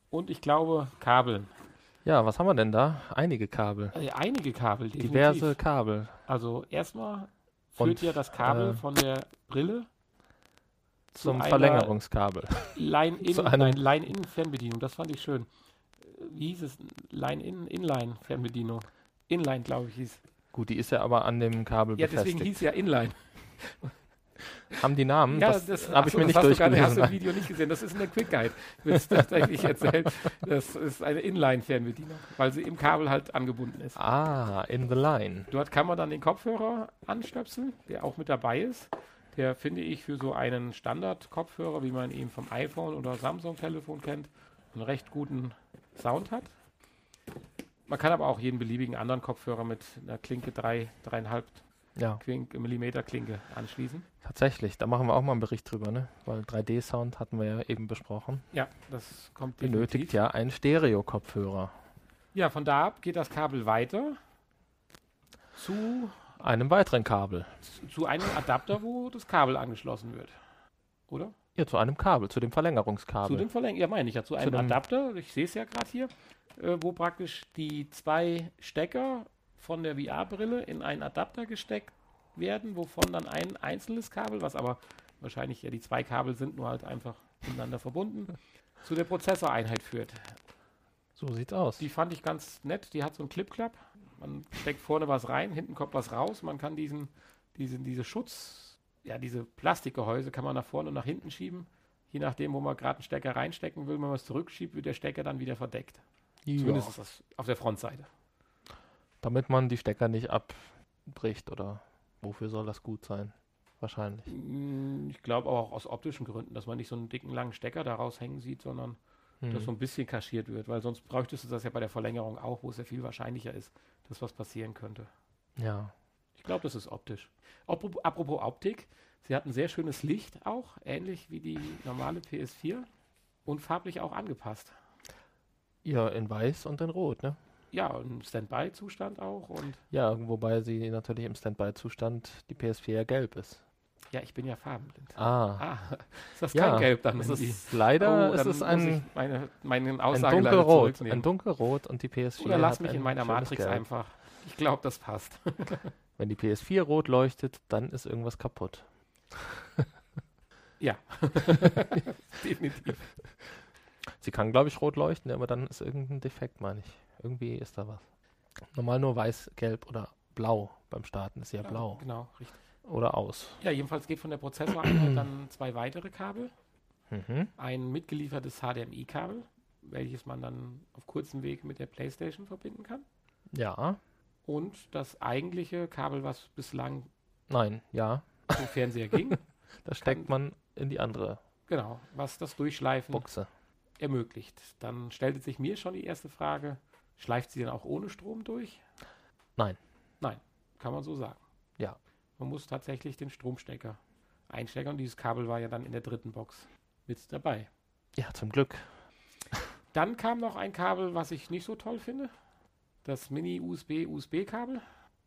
[SPEAKER 2] und ich glaube Kabeln.
[SPEAKER 1] Ja, was haben wir denn da? Einige Kabel.
[SPEAKER 2] Äh, einige Kabel, definitiv.
[SPEAKER 1] Diverse Kabel.
[SPEAKER 2] Also erstmal führt
[SPEAKER 1] Und,
[SPEAKER 2] ja das Kabel
[SPEAKER 1] äh,
[SPEAKER 2] von der Brille zu
[SPEAKER 1] Zum
[SPEAKER 2] einer
[SPEAKER 1] Verlängerungskabel. Zu einem-
[SPEAKER 2] nein, Line-In-Fernbedienung. Das fand ich schön. Wie hieß es? Line-In, Inline-Fernbedienung. Inline, glaube ich, hieß.
[SPEAKER 1] Gut, die ist ja aber an dem Kabel
[SPEAKER 2] Ja, deswegen
[SPEAKER 1] befestigt.
[SPEAKER 2] hieß ja Inline.
[SPEAKER 1] Haben die Namen?
[SPEAKER 2] Ja,
[SPEAKER 1] das
[SPEAKER 2] das,
[SPEAKER 1] habe ich mir
[SPEAKER 2] das
[SPEAKER 1] nicht
[SPEAKER 2] hast du gar nicht, hast
[SPEAKER 1] durchgelesen.
[SPEAKER 2] du im Video nicht gesehen. Das ist in der Quick Guide. Wird tatsächlich erzählt. Das ist eine Inline-Fernbedienung, weil sie im Kabel halt angebunden ist.
[SPEAKER 1] ah, in the line.
[SPEAKER 2] Dort kann man dann den Kopfhörer anstöpseln, der auch mit dabei ist. Der finde ich für so einen Standard-Kopfhörer, wie man ihn vom iPhone oder Samsung-Telefon kennt, einen recht guten Sound hat. Man kann aber auch jeden beliebigen anderen Kopfhörer mit einer Klinke 3, 3,5
[SPEAKER 1] Ja,
[SPEAKER 2] Quink- Millimeter Klinke anschließen.
[SPEAKER 1] tatsächlich. Da machen wir auch mal einen Bericht drüber, ne? Weil 3D-Sound hatten wir ja eben besprochen.
[SPEAKER 2] Ja, das kommt
[SPEAKER 1] Benötigt
[SPEAKER 2] definitiv.
[SPEAKER 1] ja einen Stereo-Kopfhörer.
[SPEAKER 2] Ja, von da ab geht das Kabel weiter zu
[SPEAKER 1] einem weiteren Kabel.
[SPEAKER 2] Zu einem Adapter, wo das Kabel angeschlossen wird. Oder?
[SPEAKER 1] Ja, zu einem Kabel, zu dem Verlängerungskabel.
[SPEAKER 2] Zu dem Verlänger ja meine ich ja, zu einem
[SPEAKER 1] dem-
[SPEAKER 2] Adapter, ich sehe es ja gerade hier, äh, wo praktisch die zwei Stecker von der VR-Brille in einen Adapter gesteckt werden, wovon dann ein einzelnes Kabel, was aber wahrscheinlich ja die zwei Kabel sind, nur halt einfach miteinander verbunden, zu der Prozessoreinheit führt.
[SPEAKER 1] so sieht's aus.
[SPEAKER 2] Die fand ich ganz nett, die hat so einen Clip-Clap, man steckt vorne was rein, hinten kommt was raus, man kann diesen, diesen, diese Schutz, ja diese Plastikgehäuse kann man nach vorne und nach hinten schieben, je nachdem, wo man gerade einen Stecker reinstecken will, wenn man es zurückschiebt, wird der Stecker dann wieder verdeckt. Zumindest ist das auf der Frontseite.
[SPEAKER 1] Damit man die Stecker nicht abbricht oder wofür soll das gut sein? Wahrscheinlich.
[SPEAKER 2] Mm, Ich glaube auch aus optischen Gründen, dass man nicht so einen dicken langen Stecker da raushängen sieht, sondern
[SPEAKER 1] Hm.
[SPEAKER 2] dass so ein bisschen kaschiert wird, weil sonst bräuchtest du das ja bei der Verlängerung auch, wo es ja viel wahrscheinlicher ist, dass was passieren könnte.
[SPEAKER 1] Ja.
[SPEAKER 2] Ich glaube, das ist optisch. Apropos, apropos Optik, sie hat ein sehr schönes Licht auch, ähnlich wie die normale PS4 und farblich auch angepasst.
[SPEAKER 1] Ja, in weiß und in rot, ne?
[SPEAKER 2] Ja, im Standby-Zustand auch und
[SPEAKER 1] Ja, wobei sie natürlich im Standby-Zustand die PS4 ja gelb ist.
[SPEAKER 2] ja, ich bin ja farbenblind.
[SPEAKER 1] Ah.
[SPEAKER 2] Ah, ist das
[SPEAKER 1] ja,
[SPEAKER 2] kein Gelb dann?
[SPEAKER 1] es ist leider
[SPEAKER 2] Oh,
[SPEAKER 1] es ist
[SPEAKER 2] muss
[SPEAKER 1] ein,
[SPEAKER 2] meine, meine
[SPEAKER 1] ein
[SPEAKER 2] Aussage
[SPEAKER 1] dunkelrot. Ein dunkelrot und die PS4
[SPEAKER 2] Oder lass mich in meiner Matrix
[SPEAKER 1] Gelb.
[SPEAKER 2] einfach. Ich glaube, das passt.
[SPEAKER 1] Wenn die PS4 rot leuchtet, dann ist irgendwas kaputt.
[SPEAKER 2] ja. Definitiv.
[SPEAKER 1] Sie kann, glaube ich, rot leuchten, aber dann ist irgendein Defekt, meine ich. Irgendwie ist da was. Normal nur weiß, gelb oder blau beim Starten ist ja blau.
[SPEAKER 2] Genau, richtig.
[SPEAKER 1] Oder aus.
[SPEAKER 2] Ja, jedenfalls geht von der Prozessoreinheit dann zwei weitere Kabel.
[SPEAKER 1] Mhm.
[SPEAKER 2] Ein mitgeliefertes HDMI-Kabel, welches man dann auf kurzem Weg mit der PlayStation verbinden kann.
[SPEAKER 1] Ja.
[SPEAKER 2] Und das eigentliche Kabel, was bislang
[SPEAKER 1] Nein, ja.
[SPEAKER 2] zum Fernseher ging.
[SPEAKER 1] Das steckt man in die andere
[SPEAKER 2] Genau, was das Durchschleifen
[SPEAKER 1] Buchse.
[SPEAKER 2] ermöglicht. Dann stellte sich mir schon die erste Frage, schleift sie denn auch ohne Strom durch?
[SPEAKER 1] Nein.
[SPEAKER 2] Nein, kann man so sagen.
[SPEAKER 1] Ja.
[SPEAKER 2] Man muss tatsächlich den Stromstecker einstecken und dieses Kabel war ja dann in der dritten Box mit dabei.
[SPEAKER 1] Ja, zum Glück.
[SPEAKER 2] Dann kam noch ein Kabel, was ich nicht so toll finde. Das Mini-USB-USB-Kabel.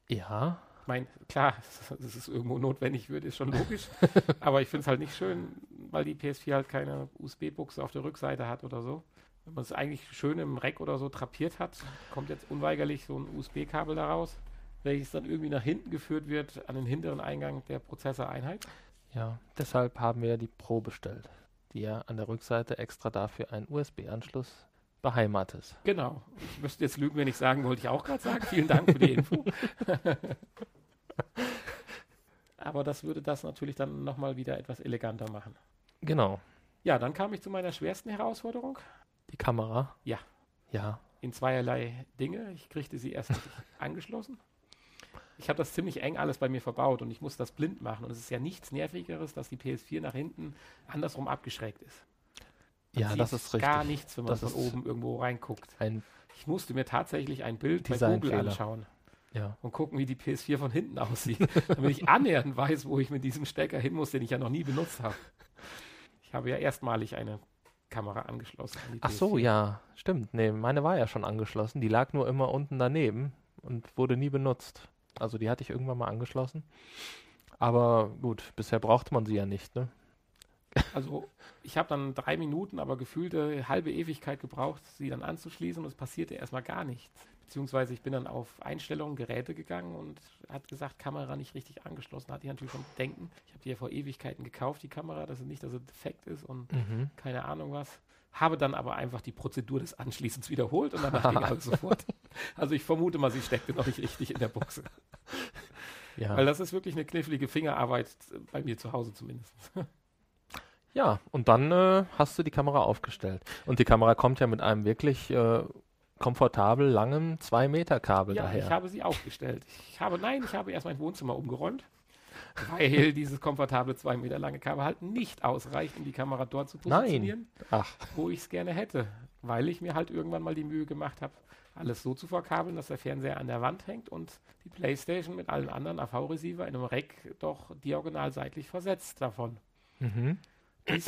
[SPEAKER 1] Ja.
[SPEAKER 2] Ich meine, klar, dass es irgendwo notwendig wird, ist schon logisch. aber ich finde es halt nicht schön, weil die PS4 halt keine USB-Buchse auf der Rückseite hat oder so. Wenn man es eigentlich schön im Rack oder so drapiert hat, kommt jetzt unweigerlich so ein USB-Kabel daraus, welches dann irgendwie nach hinten geführt wird an den hinteren Eingang der Prozessoreinheit.
[SPEAKER 1] Ja. Deshalb haben wir die Pro bestellt, die ja an der Rückseite extra dafür einen USB-Anschluss beheimatet.
[SPEAKER 2] Genau. Ich müsste jetzt lügen, wenn ich sagen wollte, ich auch gerade sagen. Vielen Dank für die Info. Aber das würde das natürlich dann nochmal wieder etwas eleganter machen.
[SPEAKER 1] Genau.
[SPEAKER 2] Ja, dann kam ich zu meiner schwersten Herausforderung
[SPEAKER 1] Die Kamera.
[SPEAKER 2] Ja.
[SPEAKER 1] Ja.
[SPEAKER 2] in zweierlei Dinge. Ich kriegte sie erst angeschlossen. Ich habe das ziemlich eng alles bei mir verbaut und ich muss das blind machen. Und es ist ja nichts Nervigeres, dass die PS4 nach hinten andersrum abgeschrägt ist. Man
[SPEAKER 1] Ja, das ist richtig.
[SPEAKER 2] Gar nichts, wenn man
[SPEAKER 1] Das
[SPEAKER 2] von oben irgendwo reinguckt.
[SPEAKER 1] Ein,
[SPEAKER 2] Ich musste mir tatsächlich ein Bild bei Google anschauen.
[SPEAKER 1] ja.
[SPEAKER 2] und gucken, wie die PS4 von hinten aussieht, damit ich annähernd weiß, wo ich mit diesem Stecker hin muss, den ich ja noch nie benutzt habe. Ich habe ja erstmalig eine Kamera angeschlossen.
[SPEAKER 1] Ach so,
[SPEAKER 2] PS4.
[SPEAKER 1] ja. Stimmt. Nee, meine war ja schon angeschlossen. Die lag nur immer unten daneben und wurde nie benutzt. Also die hatte ich irgendwann mal angeschlossen. Aber gut, bisher brauchte man sie ja nicht, ne?
[SPEAKER 2] Also ich habe dann drei Minuten, aber gefühlte halbe Ewigkeit gebraucht, sie dann anzuschließen und es passierte erstmal gar nichts. Beziehungsweise ich bin dann auf Einstellungen, Geräte gegangen und hat gesagt, Kamera nicht richtig angeschlossen. Hatte ich natürlich schon denken. Ich habe die ja vor Ewigkeiten gekauft, die Kamera, dass es nicht, dass sie defekt ist und
[SPEAKER 1] Mhm.
[SPEAKER 2] keine Ahnung was. Habe dann aber einfach die Prozedur des Anschließens wiederholt und danach ging alles sofort. Also ich vermute mal, sie steckte noch nicht richtig in der Buchse.
[SPEAKER 1] Ja.
[SPEAKER 2] Weil das ist wirklich eine knifflige Fingerarbeit, bei mir zu Hause zumindest.
[SPEAKER 1] Ja, und dann äh, hast du die Kamera aufgestellt. Und die Kamera kommt ja mit einem wirklich äh, komfortabel langen 2-Meter-Kabel
[SPEAKER 2] Ja,
[SPEAKER 1] daher.
[SPEAKER 2] ich habe sie aufgestellt. Ich habe, nein, ich habe erst mein Wohnzimmer umgeräumt, weil dieses komfortable zwei Meter lange Kabel halt nicht ausreicht, um die Kamera dort zu positionieren,
[SPEAKER 1] Ach,
[SPEAKER 2] wo ich es gerne hätte. Weil ich mir halt irgendwann mal die Mühe gemacht habe, alles so zu verkabeln, dass der Fernseher an der Wand hängt und die Playstation mit allen anderen AV-Receiver in einem Rack doch diagonal seitlich versetzt davon.
[SPEAKER 1] mhm.
[SPEAKER 2] Dies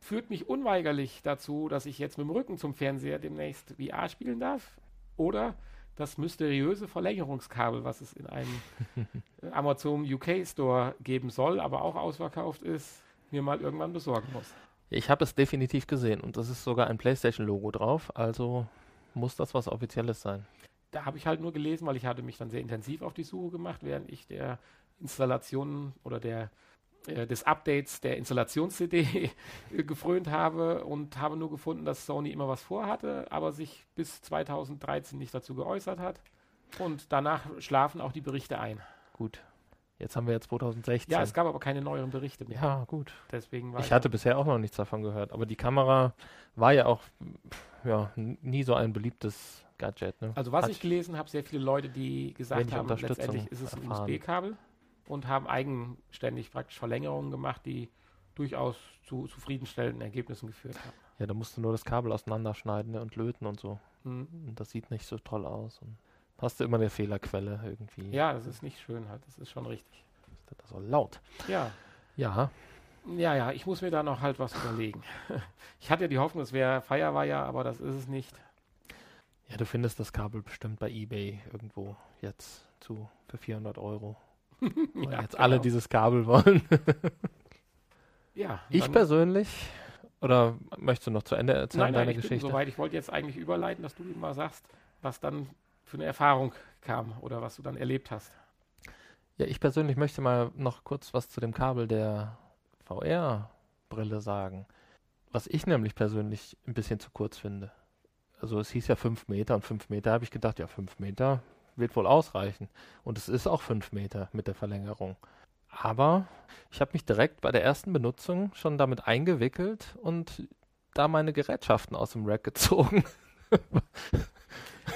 [SPEAKER 2] führt mich unweigerlich dazu, dass ich jetzt mit dem Rücken zum Fernseher demnächst VR spielen darf oder das mysteriöse Verlängerungskabel, was es in einem Amazon UK Store geben soll, aber auch ausverkauft ist, mir mal irgendwann besorgen muss.
[SPEAKER 1] Ich habe es definitiv gesehen und das ist sogar ein PlayStation-Logo drauf, also muss das was Offizielles sein.
[SPEAKER 2] Da habe ich halt nur gelesen, weil ich hatte mich dann sehr intensiv auf die Suche gemacht, während ich der Installation oder der des Updates der Installations-CD gefrönt habe und habe nur gefunden, dass Sony immer was vorhatte, aber sich bis 2013 nicht dazu geäußert hat. Und danach schlafen auch die Berichte ein.
[SPEAKER 1] Gut. Jetzt haben wir jetzt 2016.
[SPEAKER 2] Ja, es gab aber keine neueren Berichte
[SPEAKER 1] mehr. Ja, gut.
[SPEAKER 2] Deswegen
[SPEAKER 1] ich hatte bisher auch noch nichts davon gehört, aber die Kamera war ja auch ja, nie so ein beliebtes Gadget. Ne?
[SPEAKER 2] Also was Hat ich gelesen habe, sehr viele Leute, die gesagt haben, letztendlich ist es ein USB-Kabel und haben eigenständig praktisch Verlängerungen gemacht, die durchaus zu zufriedenstellenden Ergebnissen geführt haben.
[SPEAKER 1] Ja, da musst du nur das Kabel auseinanderschneiden ne, und löten und so. Mhm. Und das sieht nicht so toll aus. Und hast du immer eine Fehlerquelle irgendwie.
[SPEAKER 2] Ja, das ist nicht schön halt. Das ist schon richtig.
[SPEAKER 1] Das ist so laut.
[SPEAKER 2] Ja.
[SPEAKER 1] Ja.
[SPEAKER 2] Ja, ja, ich muss mir da noch halt was überlegen. Ich hatte ja die Hoffnung, es wäre Firewire, aber das ist es nicht.
[SPEAKER 1] Ja, du findest das Kabel bestimmt bei eBay irgendwo jetzt zu für 400 Euro. Weil ja, jetzt genau. alle dieses Kabel wollen.
[SPEAKER 2] ja.
[SPEAKER 1] Ich persönlich, oder möchtest du noch zu Ende erzählen,
[SPEAKER 2] nein, nein,
[SPEAKER 1] deine
[SPEAKER 2] ich
[SPEAKER 1] Geschichte?
[SPEAKER 2] Bin soweit. Ich wollte jetzt eigentlich überleiten, dass du mal sagst, was dann für eine Erfahrung kam oder was du dann erlebt hast.
[SPEAKER 1] Ja, ich persönlich möchte mal noch kurz was zu dem Kabel der VR-Brille sagen. Was ich nämlich persönlich ein bisschen zu kurz finde. Also es hieß ja 5 Meter und 5 Meter habe ich gedacht, ja 5 Meter wird wohl ausreichen. Und es ist auch 5 Meter mit der Verlängerung. Aber ich habe mich direkt bei der ersten Benutzung schon damit eingewickelt und da meine Gerätschaften aus dem Rack gezogen.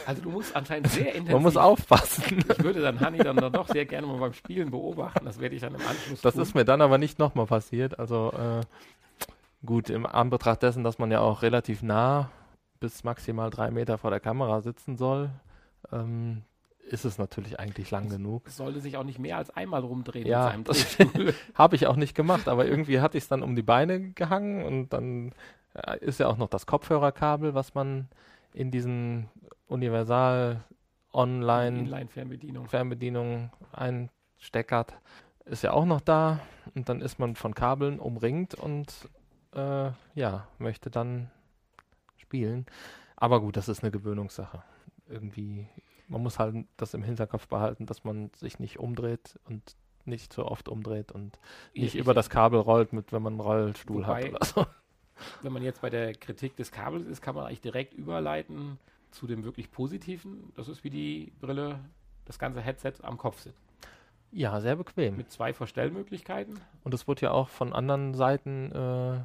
[SPEAKER 2] Also du musst anscheinend sehr intensiv.
[SPEAKER 1] Man muss aufpassen.
[SPEAKER 2] Ich würde dann Hanni dann doch sehr gerne mal beim Spielen beobachten. Das werde ich dann im Anschluss
[SPEAKER 1] Das tun. ist mir dann aber nicht nochmal passiert. Also äh, gut, im Anbetracht dessen, dass man ja auch relativ nah bis maximal drei Meter vor der Kamera sitzen soll, ähm, ist es natürlich eigentlich lang genug.
[SPEAKER 2] Es sollte sich auch nicht mehr als einmal rumdrehen
[SPEAKER 1] ja,
[SPEAKER 2] in
[SPEAKER 1] seinem Habe ich auch nicht gemacht, aber irgendwie hatte ich es dann um die Beine gehangen und dann äh, ist ja auch noch das Kopfhörerkabel, was man in diesen Universal Online
[SPEAKER 2] Inline-Fernbedienung
[SPEAKER 1] Fernbedienung einsteckert, ist ja auch noch da und dann ist man von Kabeln umringt und äh, ja, möchte dann spielen. Aber gut, das ist eine Gewöhnungssache. Irgendwie man muss halt das im Hinterkopf behalten, dass man sich nicht umdreht und nicht so oft umdreht und nicht ich, über das Kabel rollt, mit wenn man einen Rollstuhl wobei, hat oder so.
[SPEAKER 2] Wenn man jetzt bei der Kritik des Kabels ist, kann man eigentlich direkt überleiten zu dem wirklich Positiven. Das ist wie die Brille, das ganze Headset am Kopf sitzt.
[SPEAKER 1] Ja, sehr bequem.
[SPEAKER 2] Mit zwei Verstellmöglichkeiten.
[SPEAKER 1] Und es wurde ja auch von anderen Seiten äh,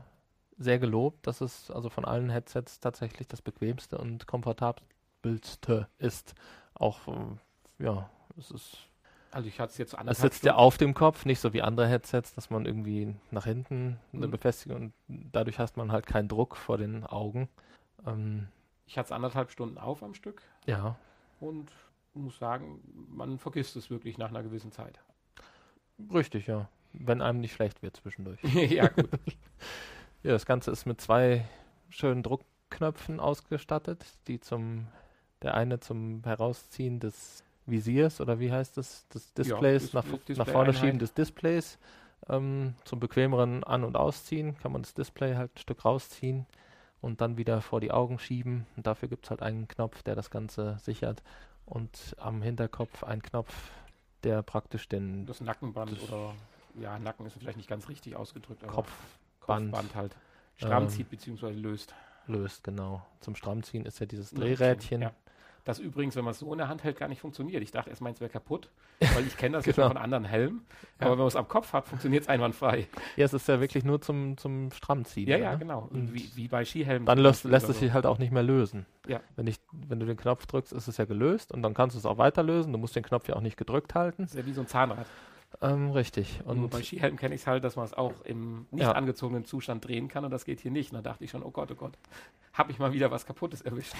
[SPEAKER 1] sehr gelobt, dass es also von allen Headsets tatsächlich das bequemste und komfortabelste ist auch, äh, ja, es ist.
[SPEAKER 2] Also ich hatte es jetzt
[SPEAKER 1] anders. Es sitzt ja auf dem Kopf, nicht so wie andere Headsets, dass man irgendwie nach hinten eine mhm. Befestigung und dadurch hast man halt keinen Druck vor den Augen.
[SPEAKER 2] Ähm, ich hatte es anderthalb Stunden auf am Stück.
[SPEAKER 1] Ja.
[SPEAKER 2] Und muss sagen, man vergisst es wirklich nach einer gewissen Zeit.
[SPEAKER 1] Richtig, ja. Wenn einem nicht schlecht wird zwischendurch.
[SPEAKER 2] ja, gut.
[SPEAKER 1] ja, das Ganze ist mit zwei schönen Druckknöpfen ausgestattet, die zum der eine zum Herausziehen des Visiers oder wie heißt das, des Displays, ja, nach, Display nach, vorne schieben des Displays. Ähm, zum bequemeren An- und Ausziehen kann man das Display halt ein Stück rausziehen und dann wieder vor die Augen schieben. Und dafür gibt es halt einen Knopf, der das Ganze sichert. Und am Hinterkopf ein Knopf, der praktisch den.
[SPEAKER 2] Das Nackenband das oder ja, Nacken ist vielleicht nicht ganz richtig ausgedrückt,
[SPEAKER 1] aber Kopfband,
[SPEAKER 2] Kopfband halt stramm ähm, zieht bzw. löst.
[SPEAKER 1] Löst, genau. Zum Strammziehen ist ja dieses Drehrädchen. Ja.
[SPEAKER 2] Das übrigens, wenn man es so in der Hand hält, gar nicht funktioniert. Ich dachte erst, meins wäre kaputt, weil ich kenne das genau. ja schon von anderen Helmen. Ja. Aber wenn man es am Kopf hat, funktioniert es einwandfrei.
[SPEAKER 1] Ja, es ist ja wirklich nur zum, zum Strammziehen.
[SPEAKER 2] Ja, ja, ne? genau.
[SPEAKER 1] wie, wie bei Skihelmen. Dann löst, lässt es sich halt auch nicht mehr lösen.
[SPEAKER 2] Ja.
[SPEAKER 1] Wenn, ich, wenn du den Knopf drückst, ist es ja gelöst und dann kannst du es auch weiter lösen. Du musst den Knopf ja auch nicht gedrückt halten. Das
[SPEAKER 2] ist ja wie so ein Zahnrad.
[SPEAKER 1] Ähm, richtig.
[SPEAKER 2] Und Nur bei Skihelm kenne ich es halt, dass man es auch im nicht ja. angezogenen Zustand drehen kann und das geht hier nicht. Und da dachte ich schon, oh Gott, oh Gott, habe ich mal wieder was Kaputtes erwischt.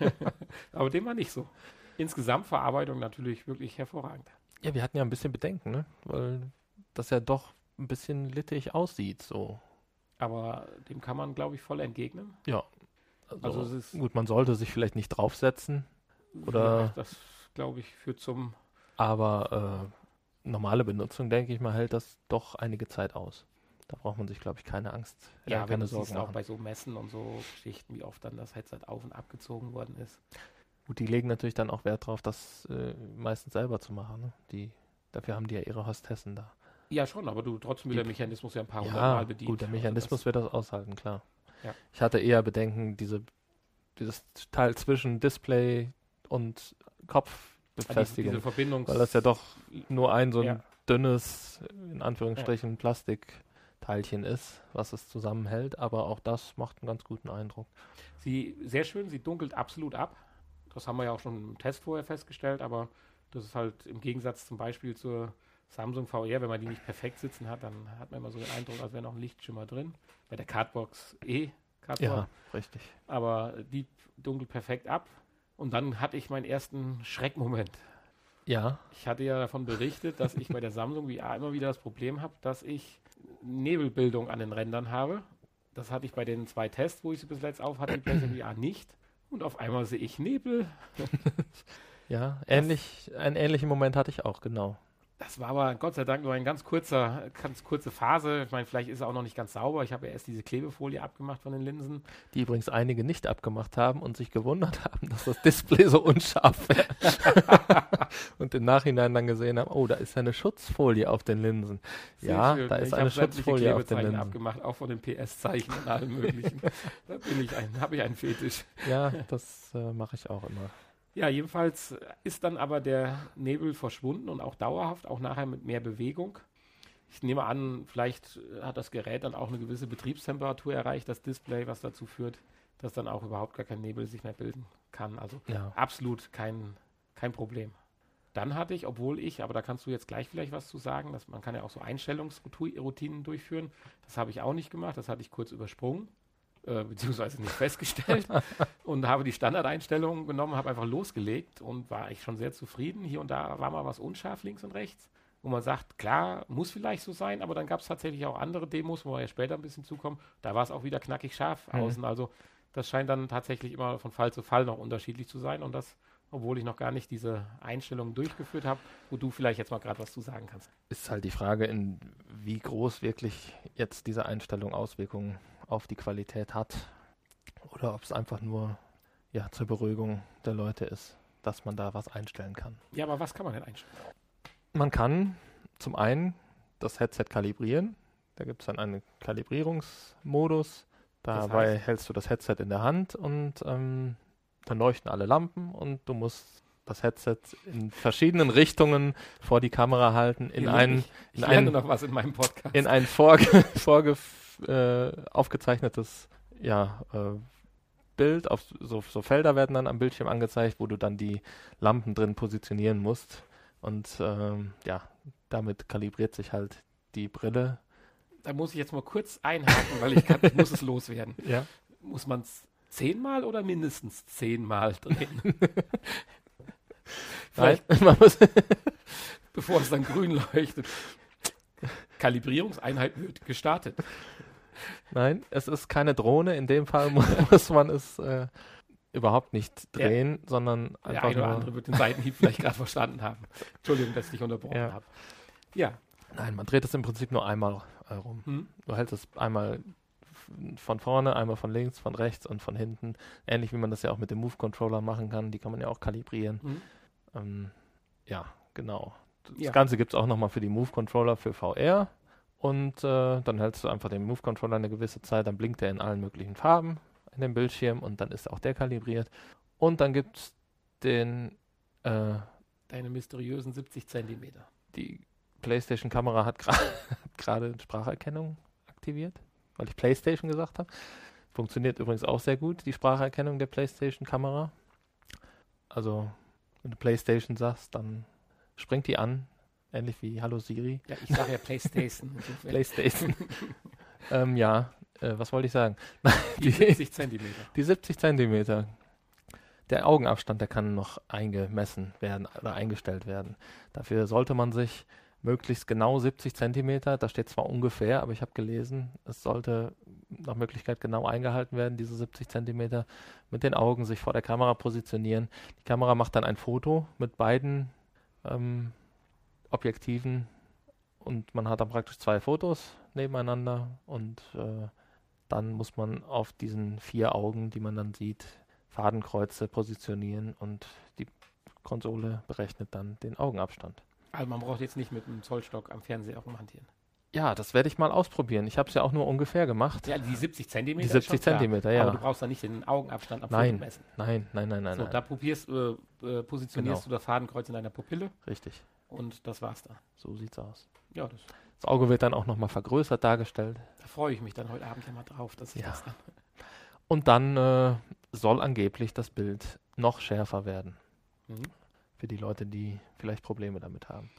[SPEAKER 2] Aber dem war nicht so insgesamt Verarbeitung natürlich wirklich hervorragend.
[SPEAKER 1] Ja, wir hatten ja ein bisschen Bedenken, ne? weil das ja doch ein bisschen littig aussieht, so.
[SPEAKER 2] Aber dem kann man, glaube ich, voll entgegnen.
[SPEAKER 1] Ja. Also, also gut, man sollte sich vielleicht nicht draufsetzen. Oder
[SPEAKER 2] Ja, das, glaube ich, führt zum.
[SPEAKER 1] aber äh, normale Benutzung, denke ich mal, hält das doch einige Zeit aus. Da braucht man sich, glaube ich, keine Angst, äh,
[SPEAKER 2] Ja, wenn
[SPEAKER 1] keine
[SPEAKER 2] du
[SPEAKER 1] Sorgen
[SPEAKER 2] siehst auch bei so Messen und so Geschichten, wie oft dann das Headset auf und abgezogen worden ist.
[SPEAKER 1] Gut, die legen natürlich dann auch Wert drauf, das äh, meistens selber zu machen. Ne? Die, dafür haben die ja ihre Hostessen da.
[SPEAKER 2] Ja, schon, aber du trotzdem wird der Mechanismus ja ein paar hundert
[SPEAKER 1] Ja,
[SPEAKER 2] Mal bedient.
[SPEAKER 1] gut, der
[SPEAKER 2] Also
[SPEAKER 1] Mechanismus wird das aushalten, klar.
[SPEAKER 2] Ja.
[SPEAKER 1] Ich hatte eher Bedenken, diese, dieses Teil zwischen Display und
[SPEAKER 2] das, diese,
[SPEAKER 1] Kopfbefestigung,
[SPEAKER 2] diese Verbindung.
[SPEAKER 1] weil das ja doch nur ein so ein
[SPEAKER 2] Ja.
[SPEAKER 1] dünnes, in Anführungsstrichen, Plastikteilchen ist, was es zusammenhält, aber auch das macht einen ganz guten Eindruck.
[SPEAKER 2] Sie, sehr schön, sie dunkelt absolut ab. Das haben wir ja auch schon im Test vorher festgestellt, aber das ist halt im Gegensatz zum Beispiel zur Samsung VR, wenn man die nicht perfekt sitzen hat, dann hat man immer so den Eindruck, als wäre noch ein Lichtschimmer drin. Bei der Cardbox eh, Cardbox,
[SPEAKER 1] Ja, richtig.
[SPEAKER 2] aber die dunkelt perfekt ab. Und dann hatte ich meinen ersten Schreckmoment.
[SPEAKER 1] Ja,
[SPEAKER 2] Ich hatte ja davon berichtet, dass ich bei der Samsung VR immer wieder das Problem habe, dass ich Nebelbildung an den Rändern habe. Das hatte ich bei den zwei Tests, wo ich sie bis jetzt auf hatte, die PlayStation VR nicht. Und auf einmal sehe ich Nebel.
[SPEAKER 1] ja, ähnlich, einen ähnlichen Moment hatte ich auch, genau.
[SPEAKER 2] Das war aber Gott sei Dank nur eine ganz kurzer, ganz kurze Phase. Ich meine, vielleicht ist er auch noch nicht ganz sauber. Ich habe ja erst diese Klebefolie abgemacht von den Linsen.
[SPEAKER 1] Die übrigens einige nicht abgemacht haben und sich gewundert haben, dass das Display so unscharf wäre. und im Nachhinein dann gesehen haben, oh, da ist ja eine Schutzfolie auf den Linsen.
[SPEAKER 2] Sehr
[SPEAKER 1] ja,
[SPEAKER 2] schön.
[SPEAKER 1] da ist
[SPEAKER 2] ich
[SPEAKER 1] eine Schutzfolie auf den Linsen.
[SPEAKER 2] abgemacht, auch von den PS-Zeichen und allem möglichen. da bin ich ein, habe ich einen Fetisch.
[SPEAKER 1] Ja, das äh, mache ich auch immer.
[SPEAKER 2] Ja, jedenfalls ist dann aber der Nebel verschwunden und auch dauerhaft, auch nachher mit mehr Bewegung. Ich nehme an, vielleicht hat das Gerät dann auch eine gewisse Betriebstemperatur erreicht, das Display, was dazu führt, dass dann auch überhaupt gar kein Nebel sich mehr bilden kann. Also
[SPEAKER 1] Ja.
[SPEAKER 2] absolut kein, kein Problem. Dann hatte ich, obwohl ich, aber da kannst du jetzt gleich vielleicht was zu sagen, dass man kann ja auch so Einstellungsroutinen durchführen. Das habe ich auch nicht gemacht, das hatte ich kurz übersprungen, äh, beziehungsweise nicht festgestellt und habe die Standardeinstellungen genommen, habe einfach losgelegt und war ich schon sehr zufrieden. Hier und da war mal was unscharf links und rechts, wo man sagt, klar, muss vielleicht so sein, aber dann gab es tatsächlich auch andere Demos, wo wir ja später ein bisschen zukommen. Da war es auch wieder knackig scharf
[SPEAKER 1] Mhm.
[SPEAKER 2] außen. Also das scheint dann tatsächlich immer von Fall zu Fall noch unterschiedlich zu sein und das, obwohl ich noch gar nicht diese Einstellungen durchgeführt habe, wo du vielleicht jetzt mal gerade was zu sagen kannst.
[SPEAKER 1] Ist halt die Frage, in wie groß wirklich jetzt diese Einstellung Auswirkungen auf die Qualität hat. Oder ob es einfach nur ja, zur Beruhigung der Leute ist, dass man da was einstellen kann.
[SPEAKER 2] Ja, aber was kann man denn einstellen?
[SPEAKER 1] Man kann zum einen das Headset kalibrieren. Da gibt es dann einen Kalibrierungsmodus.
[SPEAKER 2] Das
[SPEAKER 1] Dabei
[SPEAKER 2] heißt?
[SPEAKER 1] hältst du das Headset in der Hand und ähm, dann leuchten alle Lampen und du musst das Headset in verschiedenen Richtungen vor die Kamera halten, in
[SPEAKER 2] Ihr
[SPEAKER 1] ein,
[SPEAKER 2] Lieben, ich,
[SPEAKER 1] in
[SPEAKER 2] ich lerne
[SPEAKER 1] ein-
[SPEAKER 2] noch was in meinem Podcast.
[SPEAKER 1] in ein vorge vorge äh, aufgezeichnetes ja, äh, Bild. Auf, so, so Felder werden dann am Bildschirm angezeigt, wo du dann die Lampen drin positionieren musst. Und ähm, ja, damit kalibriert sich halt die Brille.
[SPEAKER 2] da muss ich jetzt mal kurz einhaken, weil ich, kann, ich muss es loswerden.
[SPEAKER 1] Ja.
[SPEAKER 2] Muss man es zehnmal oder mindestens zehnmal drehen,
[SPEAKER 1] Nein,
[SPEAKER 2] Vielleicht,
[SPEAKER 1] man muss,
[SPEAKER 2] bevor es dann grün leuchtet? Kalibrierungseinheit wird gestartet.
[SPEAKER 1] nein, es ist keine Drohne. In dem Fall mu- muss man es äh, überhaupt nicht drehen, sondern
[SPEAKER 2] Der
[SPEAKER 1] einfach
[SPEAKER 2] eine oder andere wird den Seitenhieb vielleicht gerade verstanden haben. Entschuldigung, dass ich dich unterbrochen
[SPEAKER 1] Ja.
[SPEAKER 2] habe. Ja.
[SPEAKER 1] Nein, man dreht es im Prinzip nur einmal äh, rum.
[SPEAKER 2] Hm?
[SPEAKER 1] Du hältst es einmal von vorne, einmal von links, von rechts und von hinten. Ähnlich wie man das ja auch mit dem Move-Controller machen kann. Die kann man ja auch kalibrieren.
[SPEAKER 2] Hm?
[SPEAKER 1] Ähm, ja, genau. Das
[SPEAKER 2] Ja.
[SPEAKER 1] Ganze gibt es auch nochmal für die Move-Controller für VR. Und äh, dann hältst du einfach den Move-Controller eine gewisse Zeit, dann blinkt er in allen möglichen Farben in dem Bildschirm und dann ist auch der kalibriert. Und dann gibt es den, äh,
[SPEAKER 2] Deine mysteriösen 70 Zentimeter.
[SPEAKER 1] die PlayStation-Kamera hat gerade Spracherkennung aktiviert, weil ich PlayStation gesagt habe. Funktioniert übrigens auch sehr gut, die Spracherkennung der PlayStation-Kamera. Also, wenn du PlayStation sagst, dann springt die an, ähnlich wie Hallo Siri.
[SPEAKER 2] Ja, ich sage ja Playstation.
[SPEAKER 1] PlayStation. ähm, ja, äh, was wollte ich sagen?
[SPEAKER 2] Die 70 Zentimeter.
[SPEAKER 1] Die 70 Zentimeter. Der Augenabstand, der kann noch eingemessen werden oder eingestellt werden. Dafür sollte man sich möglichst genau 70 Zentimeter, da steht zwar ungefähr, aber ich habe gelesen, es sollte nach Möglichkeit genau eingehalten werden, diese 70 Zentimeter, mit den Augen sich vor der Kamera positionieren. Die Kamera macht dann ein Foto mit beiden ähm, Objektiven und man hat dann praktisch zwei Fotos nebeneinander und äh, dann muss man auf diesen vier Augen, die man dann sieht, Fadenkreuze positionieren und die Konsole berechnet dann den Augenabstand.
[SPEAKER 2] Also man braucht jetzt nicht mit einem Zollstock am Fernseher rumhantieren.
[SPEAKER 1] Ja, das werde ich mal ausprobieren. Ich habe es ja auch nur ungefähr gemacht.
[SPEAKER 2] Ja, die 70 Zentimeter.
[SPEAKER 1] Die 70 Zentimeter, ja.
[SPEAKER 2] Aber du brauchst da nicht den Augenabstand am
[SPEAKER 1] nein,
[SPEAKER 2] messen.
[SPEAKER 1] Nein, nein, nein, nein.
[SPEAKER 2] So,
[SPEAKER 1] nein.
[SPEAKER 2] da probierst, äh, äh, positionierst
[SPEAKER 1] Genau.
[SPEAKER 2] du das Fadenkreuz in deiner Pupille
[SPEAKER 1] Richtig,
[SPEAKER 2] und das war's dann.
[SPEAKER 1] so sieht's aus.
[SPEAKER 2] Ja, das,
[SPEAKER 1] Das Auge wird dann auch nochmal vergrößert dargestellt.
[SPEAKER 2] da freue ich mich dann heute Abend ja mal drauf, dass ich
[SPEAKER 1] Ja.
[SPEAKER 2] das dann.
[SPEAKER 1] Und dann äh, soll angeblich das Bild noch schärfer werden.
[SPEAKER 2] Mhm.
[SPEAKER 1] Für die Leute, die vielleicht Probleme damit haben.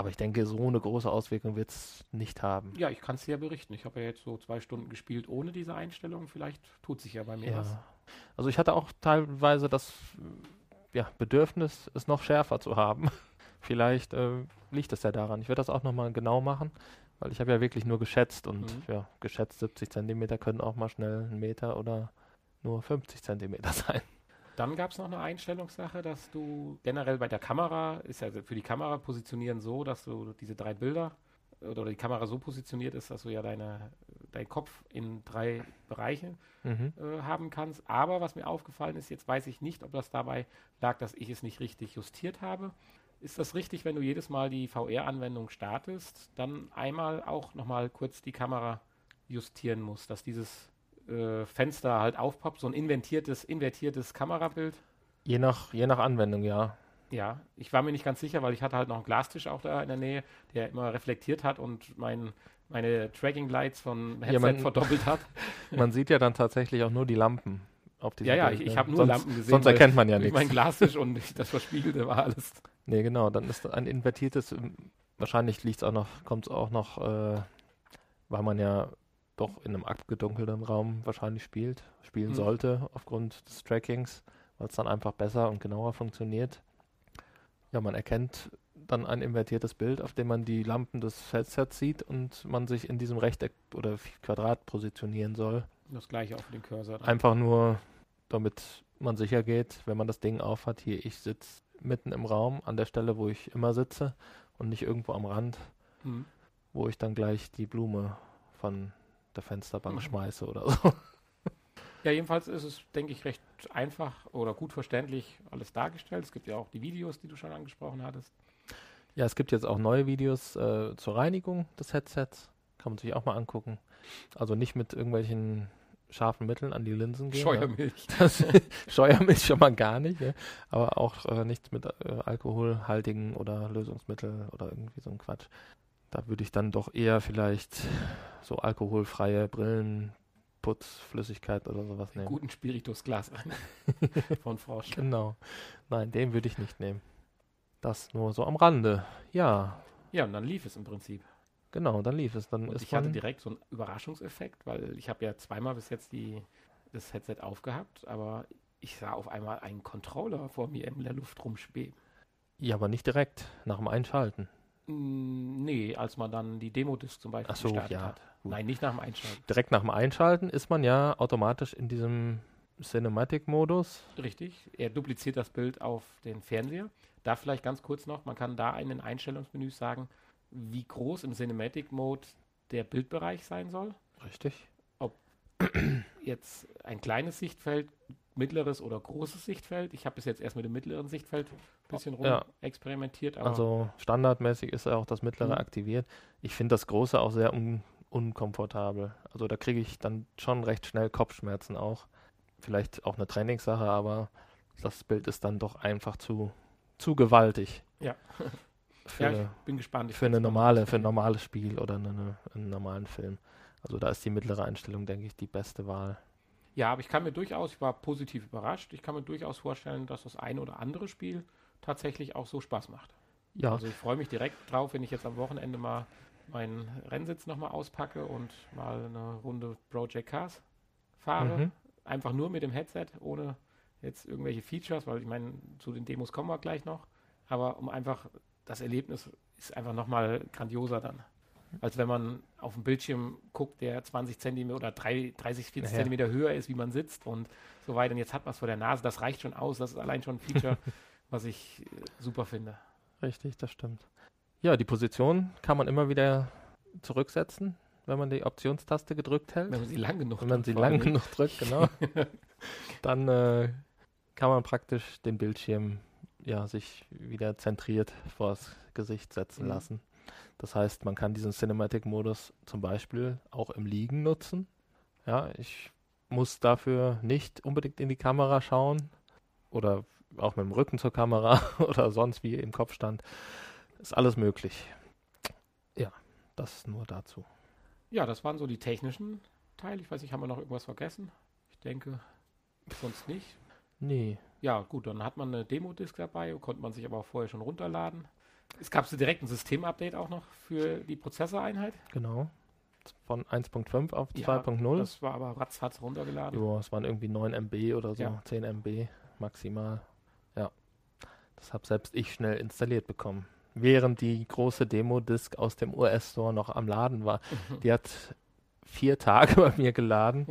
[SPEAKER 1] Aber ich denke, so eine große Auswirkung wird es nicht haben.
[SPEAKER 2] Ja, ich kann es dir ja berichten. Ich habe ja jetzt so zwei Stunden gespielt ohne diese Einstellung. Vielleicht tut sich ja bei mir
[SPEAKER 1] Ja.
[SPEAKER 2] was.
[SPEAKER 1] Also ich hatte auch teilweise das ja, Bedürfnis, es noch schärfer zu haben. Vielleicht äh, liegt es ja daran. Ich werde das auch nochmal genau machen, weil ich habe ja wirklich nur geschätzt und
[SPEAKER 2] Mhm.
[SPEAKER 1] ja, geschätzt 70 Zentimeter können auch mal schnell einen Meter oder nur 50 Zentimeter sein.
[SPEAKER 2] Dann gab es noch eine Einstellungssache, dass du generell bei der Kamera, ist ja für die Kamera positionieren so, dass du diese drei Bilder oder die Kamera so positioniert ist, dass du ja deine, deinen Kopf in drei Bereiche
[SPEAKER 1] Mhm.
[SPEAKER 2] äh, haben kannst. Aber was mir aufgefallen ist, jetzt weiß ich nicht, ob das dabei lag, dass ich es nicht richtig justiert habe. Ist das richtig, wenn du jedes Mal die VR-Anwendung startest, dann einmal auch nochmal kurz die Kamera justieren musst, dass dieses äh, Fenster halt aufpoppt, so ein invertiertes, invertiertes Kamerabild?
[SPEAKER 1] Je, nach, je nach Anwendung, ja.
[SPEAKER 2] Ja, ich war mir nicht ganz sicher, weil ich hatte halt noch einen Glastisch auch da in der Nähe, der immer reflektiert hat und mein, meine Tracking Lights von Headset
[SPEAKER 1] man-
[SPEAKER 2] verdoppelt hat.
[SPEAKER 1] Man sieht ja dann tatsächlich auch nur die Lampen auf
[SPEAKER 2] Ja, ja,
[SPEAKER 1] Bild,
[SPEAKER 2] ich,
[SPEAKER 1] ne?
[SPEAKER 2] ich habe nur
[SPEAKER 1] sonst,
[SPEAKER 2] Lampen gesehen.
[SPEAKER 1] Sonst erkennt man ja nichts.
[SPEAKER 2] mein Glastisch und ich- das Verspiegelte war alles.
[SPEAKER 1] Nee, genau, dann ist ein invertiertes, ähm, wahrscheinlich liegt es auch noch, kommt es auch noch, äh, weil man ja doch in einem abgedunkelten Raum wahrscheinlich spielt, spielen
[SPEAKER 2] Mhm.
[SPEAKER 1] sollte aufgrund des Trackings, weil es dann einfach besser und genauer funktioniert. Ja, man erkennt dann ein invertiertes Bild, auf dem man die Lampen des Headsets sieht und man sich in diesem Rechteck oder Quadrat positionieren soll.
[SPEAKER 2] Das gleiche auch für den Cursor. dann.
[SPEAKER 1] Einfach nur, damit man sicher geht, wenn man das Ding aufhat, hier, ich sitze mitten im Raum, an der Stelle, wo ich immer sitze und nicht irgendwo am Rand,
[SPEAKER 2] Mhm.
[SPEAKER 1] wo ich dann gleich die Blume von der Fensterbank
[SPEAKER 2] Mhm.
[SPEAKER 1] schmeiße oder so.
[SPEAKER 2] Ja, jedenfalls ist es, denke ich, recht einfach oder gut verständlich alles dargestellt. Es gibt ja auch die Videos, die du schon angesprochen hattest.
[SPEAKER 1] Ja, es gibt jetzt auch neue Videos äh, zur Reinigung des Headsets. Kann man sich auch mal angucken. Also nicht mit irgendwelchen scharfen Mitteln an die Linsen gehen.
[SPEAKER 2] Scheuermilch.
[SPEAKER 1] Das Scheuermilch schon mal gar nicht, ne? aber auch äh, nichts mit äh, alkoholhaltigen oder Lösungsmittel oder irgendwie so ein Quatsch. Da würde ich dann doch eher vielleicht so alkoholfreie Brillen, Putzflüssigkeit oder sowas nehmen.
[SPEAKER 2] guten Spiritusglas. Von Frosch.
[SPEAKER 1] Genau. Nein, den würde ich nicht nehmen. Das nur so am Rande. Ja,
[SPEAKER 2] Ja, und dann lief es im Prinzip.
[SPEAKER 1] genau, dann lief es. Dann
[SPEAKER 2] Und
[SPEAKER 1] ist
[SPEAKER 2] ich hatte direkt so einen Überraschungseffekt, weil ich habe ja zweimal bis jetzt die, das Headset aufgehabt, aber ich sah auf einmal einen Controller vor mir in der Luft rumschweben.
[SPEAKER 1] ja, aber nicht direkt nach dem Einschalten.
[SPEAKER 2] Mm, Nee, als man dann die Demo-Disc zum Beispiel
[SPEAKER 1] Ach so,
[SPEAKER 2] gestartet
[SPEAKER 1] ja,
[SPEAKER 2] hat.
[SPEAKER 1] gut.
[SPEAKER 2] Nein, nicht nach dem Einschalten.
[SPEAKER 1] Direkt nach dem Einschalten ist man ja automatisch in diesem Cinematic-Modus.
[SPEAKER 2] Richtig. Er dupliziert das Bild auf den Fernseher. Da vielleicht ganz kurz noch, man kann da in den Einstellungsmenüs sagen, wie groß im Cinematic Mode der Bildbereich sein soll.
[SPEAKER 1] Richtig.
[SPEAKER 2] Jetzt ein kleines Sichtfeld, mittleres oder großes Sichtfeld. Ich habe bis jetzt erst mit dem mittleren Sichtfeld ein bisschen rum
[SPEAKER 1] Ja.
[SPEAKER 2] experimentiert,
[SPEAKER 1] Also standardmäßig ist ja auch das mittlere
[SPEAKER 2] Mhm.
[SPEAKER 1] aktiviert. Ich finde das große auch sehr un unkomfortabel. Also da kriege ich dann schon recht schnell Kopfschmerzen auch. Vielleicht auch eine Trainingssache, aber das Bild ist dann doch einfach zu, zu gewaltig.
[SPEAKER 2] Ja.
[SPEAKER 1] Für,
[SPEAKER 2] ja, ich bin gespannt. Ich
[SPEAKER 1] für eine
[SPEAKER 2] mal
[SPEAKER 1] normale, für ein normales Spiel oder eine, einen normalen Film. Also da ist die mittlere Einstellung, denke ich, die beste Wahl.
[SPEAKER 2] Ja, aber ich kann mir durchaus, ich war positiv überrascht, ich kann mir durchaus vorstellen, dass das eine oder andere Spiel tatsächlich auch so Spaß macht.
[SPEAKER 1] Ja,
[SPEAKER 2] Also ich freue mich direkt drauf, wenn ich jetzt am Wochenende mal meinen Rennsitz nochmal auspacke und mal eine Runde Project Cars fahre.
[SPEAKER 1] Mhm.
[SPEAKER 2] Einfach nur mit dem Headset, ohne jetzt irgendwelche Features, weil ich meine, zu den Demos kommen wir gleich noch. Aber um einfach, das Erlebnis ist einfach nochmal grandioser dann. Als wenn man auf dem Bildschirm guckt, der 20 Zentimeter oder 3, 30, 40
[SPEAKER 1] Ja.
[SPEAKER 2] Zentimeter höher ist, wie man sitzt und so weiter. Und jetzt hat man es vor der Nase. Das reicht schon aus. Das ist allein schon ein Feature, was ich äh, super finde.
[SPEAKER 1] Richtig, das stimmt. Ja, die Position kann man immer wieder zurücksetzen, wenn man die Optionstaste gedrückt hält.
[SPEAKER 2] Wenn man sie lang genug
[SPEAKER 1] Wenn man
[SPEAKER 2] drückt,
[SPEAKER 1] sie lang genug drückt, genau. dann äh, kann man praktisch den Bildschirm ja, sich wieder zentriert vors Gesicht setzen
[SPEAKER 2] Mhm.
[SPEAKER 1] lassen. Das heißt, man kann diesen Cinematic-Modus zum Beispiel auch im Liegen nutzen. Ja, ich muss dafür nicht unbedingt in die Kamera schauen oder auch mit dem Rücken zur Kamera oder sonst wie im Kopfstand. Ist alles möglich. Ja, das nur dazu.
[SPEAKER 2] Ja, das waren so die technischen Teile. Ich weiß nicht, haben wir noch irgendwas vergessen? Ich denke, sonst nicht.
[SPEAKER 1] Nee,
[SPEAKER 2] Ja, gut, dann hat man eine Demo-Disk dabei, konnte man sich aber auch vorher schon runterladen. Es gab so direkt ein Systemupdate auch noch für die Prozessoreinheit.
[SPEAKER 1] Genau. Von 1.5 auf
[SPEAKER 2] Ja,
[SPEAKER 1] 2.0.
[SPEAKER 2] Das war aber ratzfatz runtergeladen.
[SPEAKER 1] Ja, es waren irgendwie 9 MB oder so,
[SPEAKER 2] Ja.
[SPEAKER 1] 10 MB maximal. Ja. Das habe selbst ich schnell installiert bekommen. Während die große Demo-Disk aus dem US-Store noch am Laden war. Die hat vier Tage bei mir geladen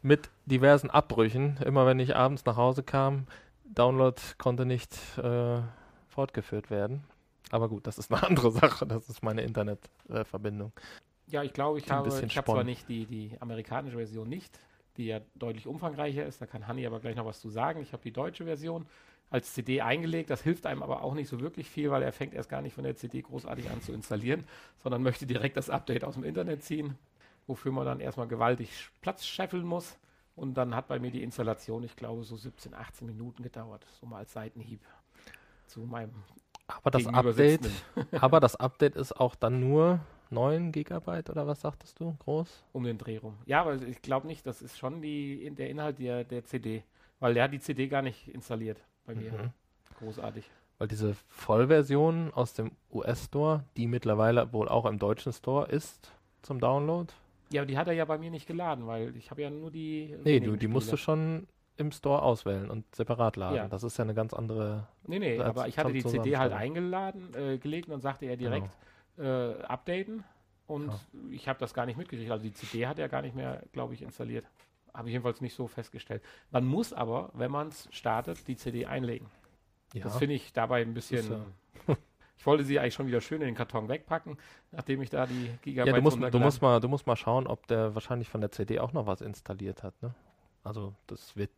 [SPEAKER 1] mit diversen Abbrüchen. Immer wenn ich abends nach Hause kam, Download konnte nicht äh, fortgeführt werden. Aber gut, das ist eine andere Sache. Das ist meine Internetverbindung.
[SPEAKER 2] Ja, ich glaube, ich habe, ich habe zwar nicht die, die amerikanische Version nicht, die ja deutlich umfangreicher ist. Da kann Hanni aber gleich noch was zu sagen. Ich habe die deutsche Version als CD eingelegt. Das hilft einem aber auch nicht so wirklich viel, weil er fängt erst gar nicht von der CD großartig an zu installieren, sondern möchte direkt das Update aus dem Internet ziehen, wofür man dann erstmal gewaltig Platz scheffeln muss. Und dann hat bei mir die Installation, ich glaube, so 17, 18 Minuten gedauert, so mal als Seitenhieb zu meinem
[SPEAKER 1] Aber das Update, aber das Update ist auch dann nur 9 Gigabyte oder was sagtest du? Groß?
[SPEAKER 2] Um den Dreh rum. Ja, aber ich glaube nicht, das ist schon die, der Inhalt der, der CD. Weil der hat die CD gar nicht installiert bei mir.
[SPEAKER 1] Mhm.
[SPEAKER 2] Großartig.
[SPEAKER 1] Weil diese Vollversion aus dem US-Store, die mittlerweile wohl auch im deutschen Store ist zum Download.
[SPEAKER 2] Ja, aber die hat er ja bei mir nicht geladen, weil ich habe ja nur die.
[SPEAKER 1] Nee, du, die musst du schon im Store auswählen und separat laden.
[SPEAKER 2] Ja.
[SPEAKER 1] Das ist ja eine ganz andere.
[SPEAKER 2] Nee, nee, aber ich hatte die CD halt eingeladen, äh, gelegt und sagte er direkt äh, updaten. Und
[SPEAKER 1] Ja.
[SPEAKER 2] ich habe das gar nicht mitgekriegt. Also die CD hat er gar nicht mehr, glaube ich, installiert. Habe ich jedenfalls nicht so festgestellt. Man muss aber, wenn man es startet, die CD einlegen.
[SPEAKER 1] Ja,
[SPEAKER 2] Das finde ich dabei ein
[SPEAKER 1] ist
[SPEAKER 2] bisschen. ich wollte sie eigentlich schon wieder schön in den Karton wegpacken, nachdem ich da die Gigabyte
[SPEAKER 1] ja du, musst, du, musst mal, du musst mal schauen, ob der wahrscheinlich von der CD auch noch was installiert hat. Ne? Also, das wird.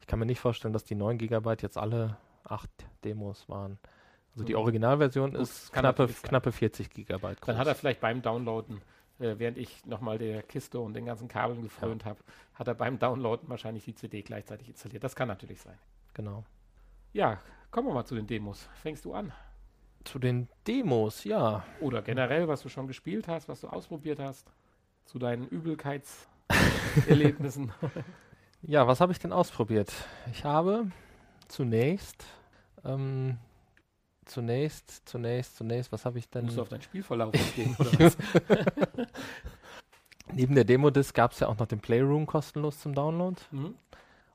[SPEAKER 1] Ich kann mir nicht vorstellen, dass die 9 Gigabyte jetzt alle 8 Demos waren. Also, die
[SPEAKER 2] Mhm.
[SPEAKER 1] Originalversion
[SPEAKER 2] Gut,
[SPEAKER 1] ist knappe, knappe 40 Gigabyte groß.
[SPEAKER 2] Dann hat er vielleicht beim Downloaden, äh, während ich nochmal der Kiste und den ganzen Kabeln gefrönt habe, hat er beim Downloaden wahrscheinlich die CD gleichzeitig installiert. Das kann natürlich sein.
[SPEAKER 1] Genau.
[SPEAKER 2] Ja, kommen wir mal zu den Demos. Fängst du an?
[SPEAKER 1] Zu den Demos, ja.
[SPEAKER 2] Oder generell, was du schon gespielt hast, was du ausprobiert hast? Zu deinen Übelkeitserlebnissen?
[SPEAKER 1] Ja, was habe ich denn ausprobiert? Ich habe zunächst, ähm, zunächst, zunächst, zunächst, was habe ich denn?
[SPEAKER 2] Musst du auf deinen Spielverlauf gehen, oder was?
[SPEAKER 1] Neben der Demo-Disc gab es ja auch noch den Playroom kostenlos zum Download
[SPEAKER 2] Mhm.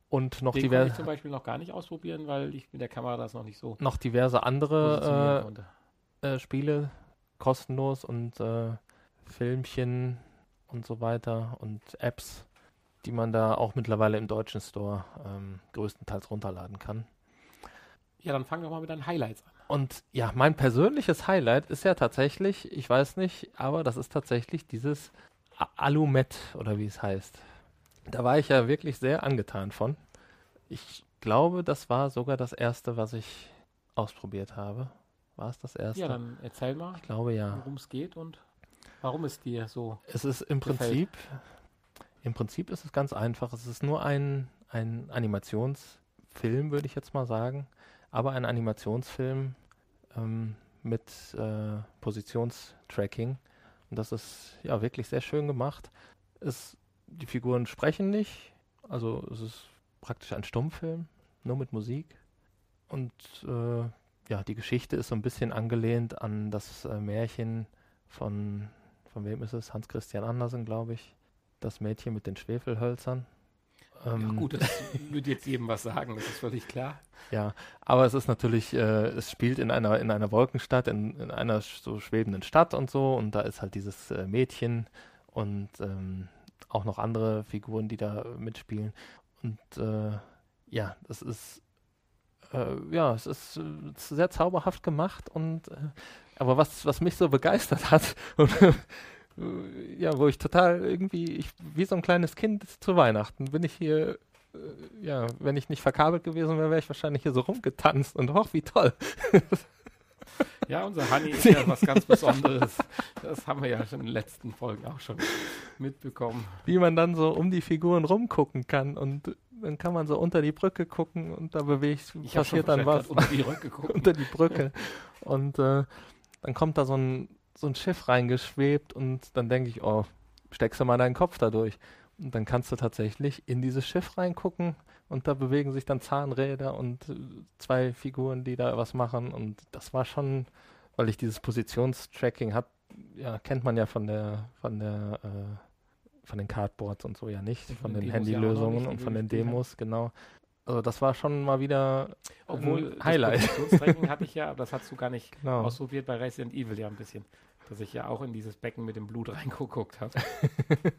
[SPEAKER 1] und noch,
[SPEAKER 2] Den konnte ich zum Beispiel noch gar nicht ausprobieren, weil ich mit der Kamera das noch nicht so
[SPEAKER 1] noch diverse andere äh, äh, Spiele kostenlos und äh, Filmchen und so weiter und Apps, die man da auch mittlerweile im deutschen Store ähm, größtenteils runterladen kann.
[SPEAKER 2] Ja, dann fang doch mal mit deinen Highlights an.
[SPEAKER 1] Und ja, mein persönliches Highlight ist ja tatsächlich, ich weiß nicht, aber das ist tatsächlich dieses Alumet oder wie es heißt. Da war ich ja wirklich sehr angetan von. Ich glaube, das war sogar das erste, was ich ausprobiert habe. War es das erste?
[SPEAKER 2] Ja, dann erzähl mal,
[SPEAKER 1] ich glaube ja.
[SPEAKER 2] worum es geht und warum es dir so.
[SPEAKER 1] Es ist im
[SPEAKER 2] gefällt.
[SPEAKER 1] Prinzip, im Prinzip ist es ganz einfach. Es ist nur ein, ein Animationsfilm, würde ich jetzt mal sagen. Aber ein Animationsfilm ähm, mit äh, Positionstracking. Und das ist ja wirklich sehr schön gemacht. Es, die Figuren sprechen nicht. Also es ist praktisch ein Stummfilm, nur mit Musik. Und äh, ja, die Geschichte ist so ein bisschen angelehnt an das äh, Märchen von von wem ist es? Hans Christian Andersen, glaube ich. Das Mädchen mit den Schwefelhölzern.
[SPEAKER 2] Ähm, ja, gut, das würde jetzt jedem was sagen, das ist völlig klar.
[SPEAKER 1] Ja, aber es ist natürlich, äh, es spielt in einer, in einer Wolkenstadt, in, in einer so schwebenden Stadt und so, und da ist halt dieses äh, Mädchen und ähm, auch noch andere Figuren, die da mitspielen. Und äh, ja, das ist äh, ja, es ist, äh, sehr zauberhaft gemacht und äh, aber was, was mich so begeistert hat und ja, wo ich total irgendwie, ich, wie so ein kleines Kind zu Weihnachten, bin ich hier, äh, ja, wenn ich nicht verkabelt gewesen wäre, wäre ich wahrscheinlich hier so rumgetanzt und hoch, wie toll.
[SPEAKER 2] Ja, unser Honey ist ja was ganz Besonderes. Das haben wir ja schon in den letzten Folgen auch schon mitbekommen.
[SPEAKER 1] Wie man dann so um die Figuren rumgucken kann und dann kann man so unter die Brücke gucken und da bewegt, ich passiert dann was.
[SPEAKER 2] Unter die Brücke gucken.
[SPEAKER 1] unter die Brücke. Und äh, dann kommt da so ein, so ein Schiff reingeschwebt und dann denke ich, oh, steckst du mal deinen Kopf da durch. Und dann kannst du tatsächlich in dieses Schiff reingucken und da bewegen sich dann Zahnräder und äh, zwei Figuren, die da was machen. Und das war schon, weil ich dieses Positionstracking habe, ja, kennt man ja von der, von der, äh, von den Cardboards und so ja nicht, von, von den, den Handylösungen ja und von den Demos, genau. Also das war schon mal wieder
[SPEAKER 2] Obwohl ein Highlight. Positionstracking hatte ich ja, aber das hast du gar nicht genau. ausprobiert bei Resident Evil ja ein bisschen, dass ich ja auch in dieses Becken mit dem Blut reingeguckt habe.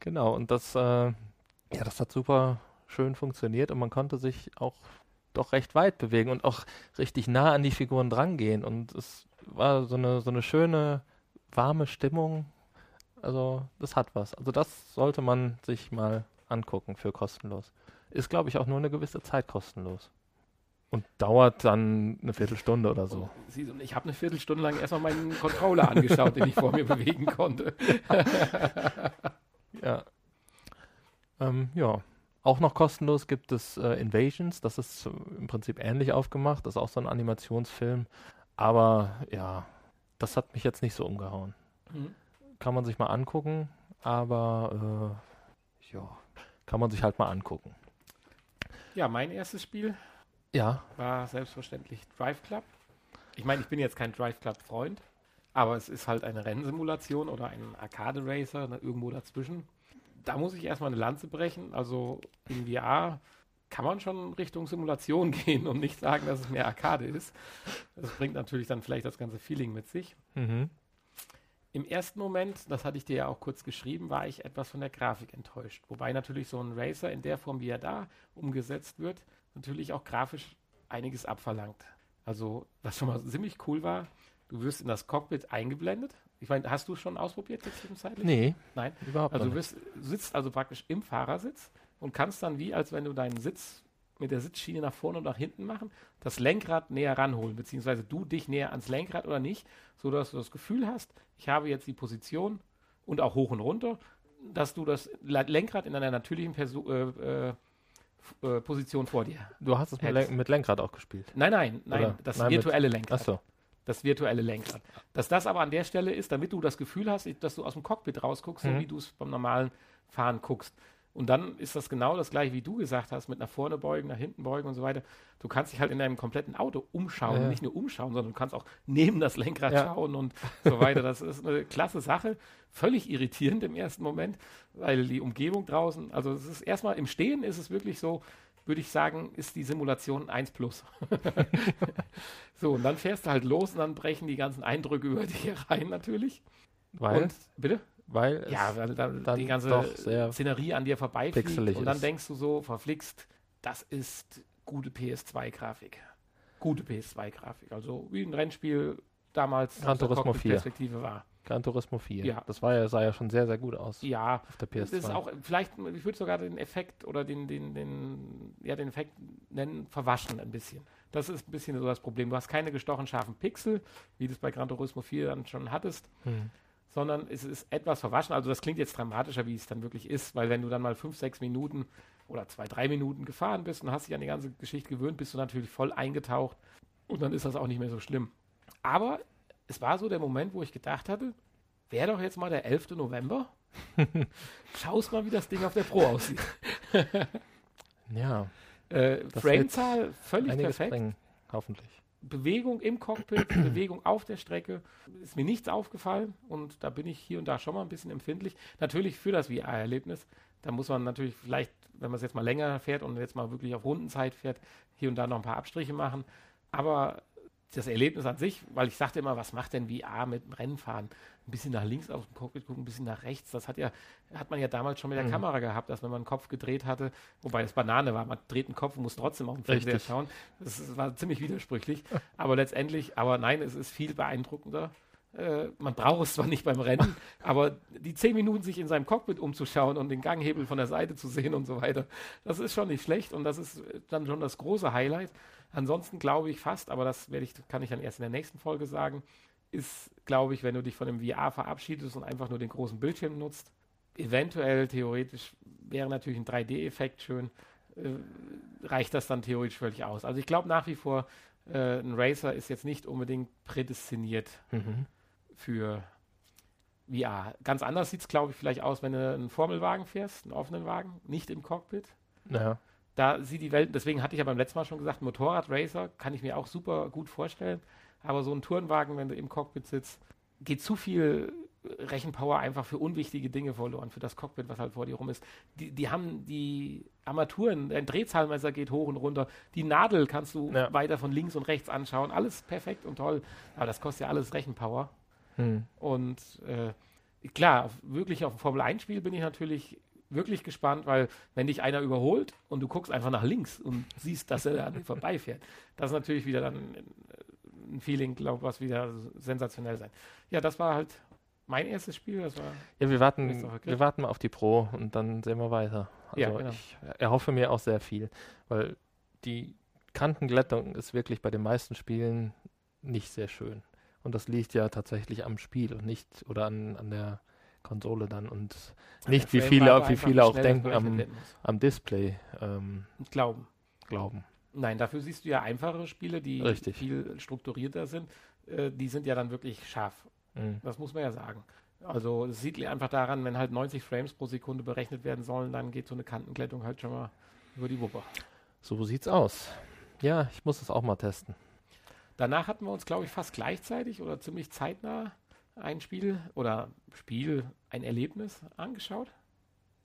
[SPEAKER 1] Genau, und das, äh, ja, das hat super schön funktioniert und man konnte sich auch doch recht weit bewegen und auch richtig nah an die Figuren drangehen. Und es war so eine, so eine schöne, warme Stimmung. Also, das hat was. Also, das sollte man sich mal angucken für kostenlos. Ist, glaube ich, auch nur eine gewisse Zeit kostenlos. Und dauert dann eine Viertelstunde oder so.
[SPEAKER 2] Oh, ich habe eine Viertelstunde lang erstmal meinen Controller angeschaut, den ich vor mir bewegen konnte.
[SPEAKER 1] Ja. Ähm, ja. Auch noch kostenlos gibt es äh, Invasions. Das ist äh, im Prinzip ähnlich aufgemacht. Das ist auch so ein Animationsfilm. Aber ja, das hat mich jetzt nicht so umgehauen. Mhm. Kann man sich mal angucken, aber äh, ja, kann man sich halt mal angucken.
[SPEAKER 2] Ja, mein erstes Spiel
[SPEAKER 1] ja.
[SPEAKER 2] war selbstverständlich Drive Club. Ich meine, ich bin jetzt kein Drive Club-Freund, aber es ist halt eine Rennsimulation oder ein Arcade Racer ne, irgendwo dazwischen. Da muss ich erstmal eine Lanze brechen. Also in VR kann man schon Richtung Simulation gehen und nicht sagen, dass es mehr Arcade ist. Das bringt natürlich dann vielleicht das ganze Feeling mit sich. Mhm. Im ersten Moment, das hatte ich dir ja auch kurz geschrieben, war ich etwas von der Grafik enttäuscht. Wobei natürlich so ein Racer in der Form, wie er da umgesetzt wird, natürlich auch grafisch einiges abverlangt. Also, was schon mal ziemlich cool war, Du wirst in das Cockpit eingeblendet. Ich meine, hast du schon ausprobiert jetzt zwischenzeitlich?
[SPEAKER 1] Nee.
[SPEAKER 2] Nein? Überhaupt also nicht. Also du sitzt also praktisch im Fahrersitz und kannst dann wie, als wenn du deinen Sitz mit der Sitzschiene nach vorne und nach hinten machen, das Lenkrad näher ranholen, beziehungsweise du dich näher ans Lenkrad oder nicht, sodass du das Gefühl hast, ich habe jetzt die Position und auch hoch und runter, dass du das Lenkrad in einer natürlichen Perso äh, äh, äh Position vor dir.
[SPEAKER 1] Du hast es mit, Len mit, Lenkrad auch gespielt?
[SPEAKER 2] Nein, nein, nein, oder? das nein, virtuelle Lenkrad.
[SPEAKER 1] Achso
[SPEAKER 2] das virtuelle Lenkrad. Dass das aber an der Stelle ist, damit du das Gefühl hast, dass du aus dem Cockpit rausguckst, mhm. so wie du es beim normalen Fahren guckst. Und dann ist das genau das gleiche, wie du gesagt hast, mit nach vorne beugen, nach hinten beugen und so weiter. Du kannst dich halt in deinem kompletten Auto umschauen, ja. nicht nur umschauen, sondern du kannst auch neben das Lenkrad ja. schauen und so weiter. Das ist eine klasse Sache. Völlig irritierend im ersten Moment, weil die Umgebung draußen, also es ist erstmal im Stehen ist es wirklich so, würde ich sagen, ist die Simulation 1 plus. so, und dann fährst du halt los und dann brechen die ganzen Eindrücke über dich herein natürlich.
[SPEAKER 1] Weil?
[SPEAKER 2] Und, bitte?
[SPEAKER 1] Weil
[SPEAKER 2] ja, weil dann, dann die ganze Szenerie an dir vorbeifliegt und dann ist. denkst du so, verflixt, das ist gute PS2-Grafik. Gute PS2-Grafik. Also wie ein Rennspiel damals
[SPEAKER 1] Gran Turismo 4.
[SPEAKER 2] Perspektive war.
[SPEAKER 1] Gran Turismo 4. Ja. Das war ja, sah ja schon sehr, sehr gut aus.
[SPEAKER 2] Ja, auf der PS2. Das ist auch, vielleicht, ich würde sogar den Effekt oder den, den, den, ja, den Effekt nennen, verwaschen ein bisschen. Das ist ein bisschen so das Problem. Du hast keine gestochen scharfen Pixel, wie du es bei Gran Turismo 4 dann schon hattest, hm. Sondern es ist etwas verwaschen. Also das klingt jetzt dramatischer, wie es dann wirklich ist, weil wenn du dann mal fünf, sechs Minuten oder zwei, drei Minuten gefahren bist und hast dich an die ganze Geschichte gewöhnt, bist du natürlich voll eingetaucht und dann ist das auch nicht mehr so schlimm. Aber es war so der Moment, wo ich gedacht hatte, wäre doch jetzt mal der 11. November. Schau's mal, wie das Ding auf der Pro aussieht.
[SPEAKER 1] ja.
[SPEAKER 2] Äh, Framezahl völlig perfekt.
[SPEAKER 1] Bringen, hoffentlich.
[SPEAKER 2] Bewegung im Cockpit, Bewegung auf der Strecke, ist mir nichts aufgefallen und da bin ich hier und da schon mal ein bisschen empfindlich. Natürlich für das VR-Erlebnis, da muss man natürlich vielleicht wenn man es jetzt mal länger fährt und jetzt mal wirklich auf Rundenzeit fährt, hier und da noch ein paar Abstriche machen. Aber das Erlebnis an sich, weil ich sagte immer, was macht denn VR mit dem Rennfahren? Ein bisschen nach links auf dem Cockpit gucken, ein bisschen nach rechts. Das hat ja, hat man ja damals schon mit der mhm. Kamera gehabt, dass wenn man den Kopf gedreht hatte, wobei das Banane war, man dreht den Kopf und muss trotzdem auf den Fernseher Richtig. schauen. Das, das war ziemlich widersprüchlich. aber letztendlich, aber nein, es ist viel beeindruckender. Äh, man braucht es zwar nicht beim Rennen, aber die zehn Minuten sich in seinem Cockpit umzuschauen und den Ganghebel von der Seite zu sehen und so weiter, das ist schon nicht schlecht und das ist dann schon das große Highlight. Ansonsten glaube ich fast, aber das werde ich, kann ich dann erst in der nächsten Folge sagen, ist, glaube ich, wenn du dich von dem VR verabschiedest und einfach nur den großen Bildschirm nutzt, eventuell theoretisch wäre natürlich ein 3D-Effekt schön, äh, reicht das dann theoretisch völlig aus. Also ich glaube nach wie vor, äh, ein Racer ist jetzt nicht unbedingt prädestiniert mhm. Für VR. Ganz anders sieht es, glaube ich, vielleicht aus, wenn du einen Formelwagen fährst, einen offenen Wagen, nicht im Cockpit.
[SPEAKER 1] Ja
[SPEAKER 2] da sieht die Welt, deswegen hatte ich ja beim letzten Mal schon gesagt, Motorradracer kann ich mir auch super gut vorstellen. Aber so ein Tourenwagen, wenn du im Cockpit sitzt, geht zu viel Rechenpower einfach für unwichtige Dinge verloren, für das Cockpit, was halt vor dir rum ist. Die, die haben die Armaturen, ein Drehzahlmesser geht hoch und runter, die Nadel kannst du ja. weiter von links und rechts anschauen, alles perfekt und toll, aber das kostet ja alles Rechenpower. Hm. Und äh, klar, wirklich auf ein Formel-1-Spiel bin ich natürlich wirklich gespannt, weil wenn dich einer überholt und du guckst einfach nach links und siehst, dass er an dir vorbeifährt, das ist natürlich wieder dann ein Feeling, glaube ich, was wieder sensationell sein. Ja, das war halt mein erstes Spiel. Das war
[SPEAKER 1] ja, wir warten, wir warten mal auf die Pro und dann sehen wir weiter. Also ja, genau. ich erhoffe mir auch sehr viel, weil die Kantenglättung ist wirklich bei den meisten Spielen nicht sehr schön. Und das liegt ja tatsächlich am Spiel und nicht oder an, an der Konsole dann und nicht wie viele, wie viele auch denken am, am Display. Ähm,
[SPEAKER 2] glauben.
[SPEAKER 1] Glauben.
[SPEAKER 2] Nein, dafür siehst du ja einfachere Spiele, die
[SPEAKER 1] Richtig.
[SPEAKER 2] viel strukturierter sind. Äh, die sind ja dann wirklich scharf. Mhm. Das muss man ja sagen. Also es sieht einfach daran, wenn halt 90 Frames pro Sekunde berechnet werden sollen, dann geht so eine Kantenglättung halt schon mal über die Wupper.
[SPEAKER 1] So sieht's aus. Ja, ich muss es auch mal testen.
[SPEAKER 2] Danach hatten wir uns, glaube ich, fast gleichzeitig oder ziemlich zeitnah ein Spiel oder Spiel, ein Erlebnis angeschaut?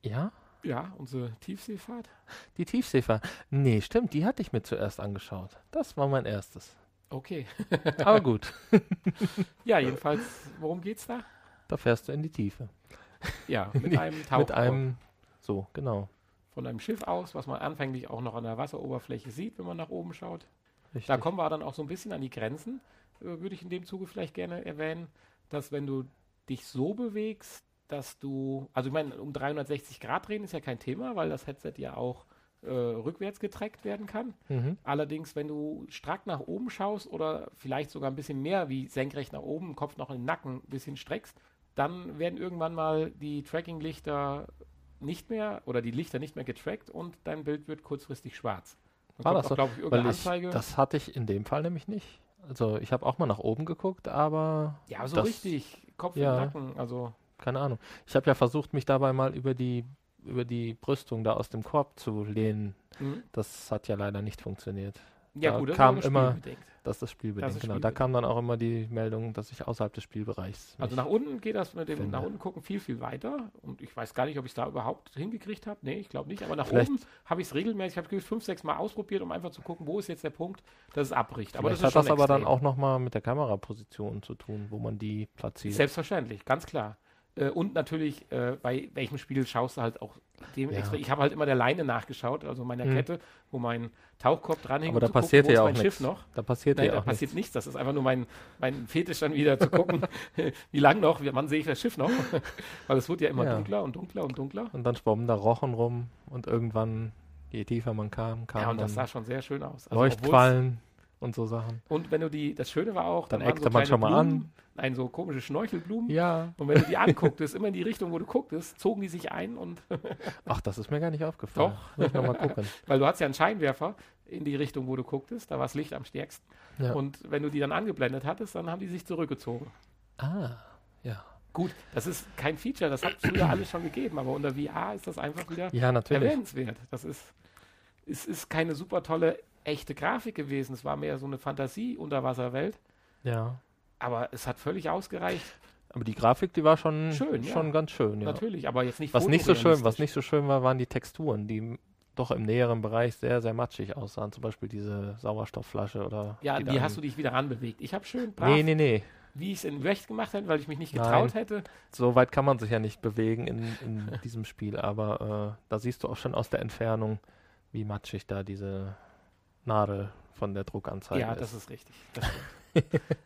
[SPEAKER 1] Ja?
[SPEAKER 2] Ja, unsere Tiefseefahrt.
[SPEAKER 1] Die Tiefseefahrt. Nee, stimmt, die hatte ich mir zuerst angeschaut. Das war mein erstes.
[SPEAKER 2] Okay.
[SPEAKER 1] Aber gut.
[SPEAKER 2] ja, jedenfalls, worum geht's da?
[SPEAKER 1] Da fährst du in die Tiefe.
[SPEAKER 2] Ja, mit einem
[SPEAKER 1] Tauchkopf. mit einem, so, genau.
[SPEAKER 2] Von einem Schiff aus, was man anfänglich auch noch an der Wasseroberfläche sieht, wenn man nach oben schaut. Richtig. Da kommen wir dann auch so ein bisschen an die Grenzen, äh, würde ich in dem Zuge vielleicht gerne erwähnen dass wenn du dich so bewegst, dass du, also ich meine, um 360 Grad drehen ist ja kein Thema, weil das Headset ja auch äh, rückwärts getrackt werden kann. Mhm. Allerdings, wenn du strack nach oben schaust oder vielleicht sogar ein bisschen mehr wie senkrecht nach oben, Kopf noch in den Nacken ein bisschen streckst, dann werden irgendwann mal die Tracking-Lichter nicht mehr oder die Lichter nicht mehr getrackt und dein Bild wird kurzfristig schwarz.
[SPEAKER 1] War das auch, so? ich, irgendeine Anzeige. das hatte ich in dem Fall nämlich nicht. Also ich habe auch mal nach oben geguckt, aber.
[SPEAKER 2] Ja, so das, richtig. Kopf ja, und Nacken, also.
[SPEAKER 1] Keine Ahnung. Ich habe ja versucht, mich dabei mal über die, über die Brüstung da aus dem Korb zu lehnen. Mhm. Das hat ja leider nicht funktioniert.
[SPEAKER 2] Ja, da gut,
[SPEAKER 1] kam immer, das ist das Spielbedingt, genau. Da kam dann auch immer die Meldung, dass ich außerhalb des Spielbereichs.
[SPEAKER 2] Also nach unten geht das mit dem finde. nach unten gucken viel, viel weiter. Und ich weiß gar nicht, ob ich es da überhaupt hingekriegt habe. Nee, ich glaube nicht. Aber nach Vielleicht oben habe ich es regelmäßig, ich habe fünf, sechs Mal ausprobiert, um einfach zu gucken, wo ist jetzt der Punkt, dass es abbricht.
[SPEAKER 1] Aber das hat das aber dann auch nochmal mit der Kameraposition zu tun, wo man die platziert.
[SPEAKER 2] Selbstverständlich, ganz klar. Äh, und natürlich, äh, bei welchem Spiel schaust du halt auch dem ja. Ich habe halt immer der Leine nachgeschaut, also meiner mhm. Kette, wo mein Tauchkorb dranhängt.
[SPEAKER 1] Aber da passiert gucken, ja auch nichts.
[SPEAKER 2] Schiff noch.
[SPEAKER 1] Da passiert Nein,
[SPEAKER 2] ja
[SPEAKER 1] da
[SPEAKER 2] auch passiert nichts. Das ist einfach nur mein, mein Fetisch dann wieder zu gucken, wie lang noch, wie, wann sehe ich das Schiff noch. Weil es wird ja immer ja. dunkler und dunkler und dunkler.
[SPEAKER 1] Und dann schwommen da Rochen rum und irgendwann, je tiefer man kam, kam
[SPEAKER 2] Ja, und das sah schon sehr schön aus.
[SPEAKER 1] Also Leuchtquallen und so Sachen.
[SPEAKER 2] Und wenn du die, das Schöne war auch,
[SPEAKER 1] dann eckte so man schon mal Blumen, an.
[SPEAKER 2] Nein, so komische Schnorchelblumen.
[SPEAKER 1] Ja.
[SPEAKER 2] Und wenn du die angucktest, immer in die Richtung, wo du gucktest, zogen die sich ein und.
[SPEAKER 1] Ach, das ist mir gar nicht aufgefallen.
[SPEAKER 2] Doch. Muss ich noch mal gucken. Weil du hast ja einen Scheinwerfer in die Richtung, wo du gucktest, da war das Licht am stärksten. Ja. Und wenn du die dann angeblendet hattest, dann haben die sich zurückgezogen.
[SPEAKER 1] Ah, ja.
[SPEAKER 2] Gut, das ist kein Feature, das hat früher alles schon gegeben, aber unter VR ist das einfach wieder
[SPEAKER 1] ja, natürlich.
[SPEAKER 2] erwähnenswert. Das ist, es ist keine super tolle echte Grafik gewesen. Es war mehr so eine Fantasie-Unterwasserwelt.
[SPEAKER 1] Ja.
[SPEAKER 2] Aber es hat völlig ausgereicht.
[SPEAKER 1] Aber die Grafik, die war schon,
[SPEAKER 2] Schön, ja.
[SPEAKER 1] schon ganz schön. Ja.
[SPEAKER 2] Natürlich, aber jetzt nicht
[SPEAKER 1] Was nicht so schön, was nicht so schön war, waren die Texturen, die doch im näheren Bereich sehr, sehr matschig aussahen. Zum Beispiel diese Sauerstoffflasche oder.
[SPEAKER 2] Ja,
[SPEAKER 1] die da
[SPEAKER 2] hast du dich wieder ranbewegt? Ich habe schön brav,
[SPEAKER 1] Nee, nee, nee.
[SPEAKER 2] wie ich es in Recht gemacht hätte, weil ich mich nicht
[SPEAKER 1] Nein.
[SPEAKER 2] getraut hätte.
[SPEAKER 1] So weit kann man sich ja nicht bewegen in, in diesem Spiel, aber äh, da siehst du auch schon aus der Entfernung, wie matschig da diese Nadel von der Druckanzeige
[SPEAKER 2] ja,
[SPEAKER 1] ist.
[SPEAKER 2] das ist richtig. Das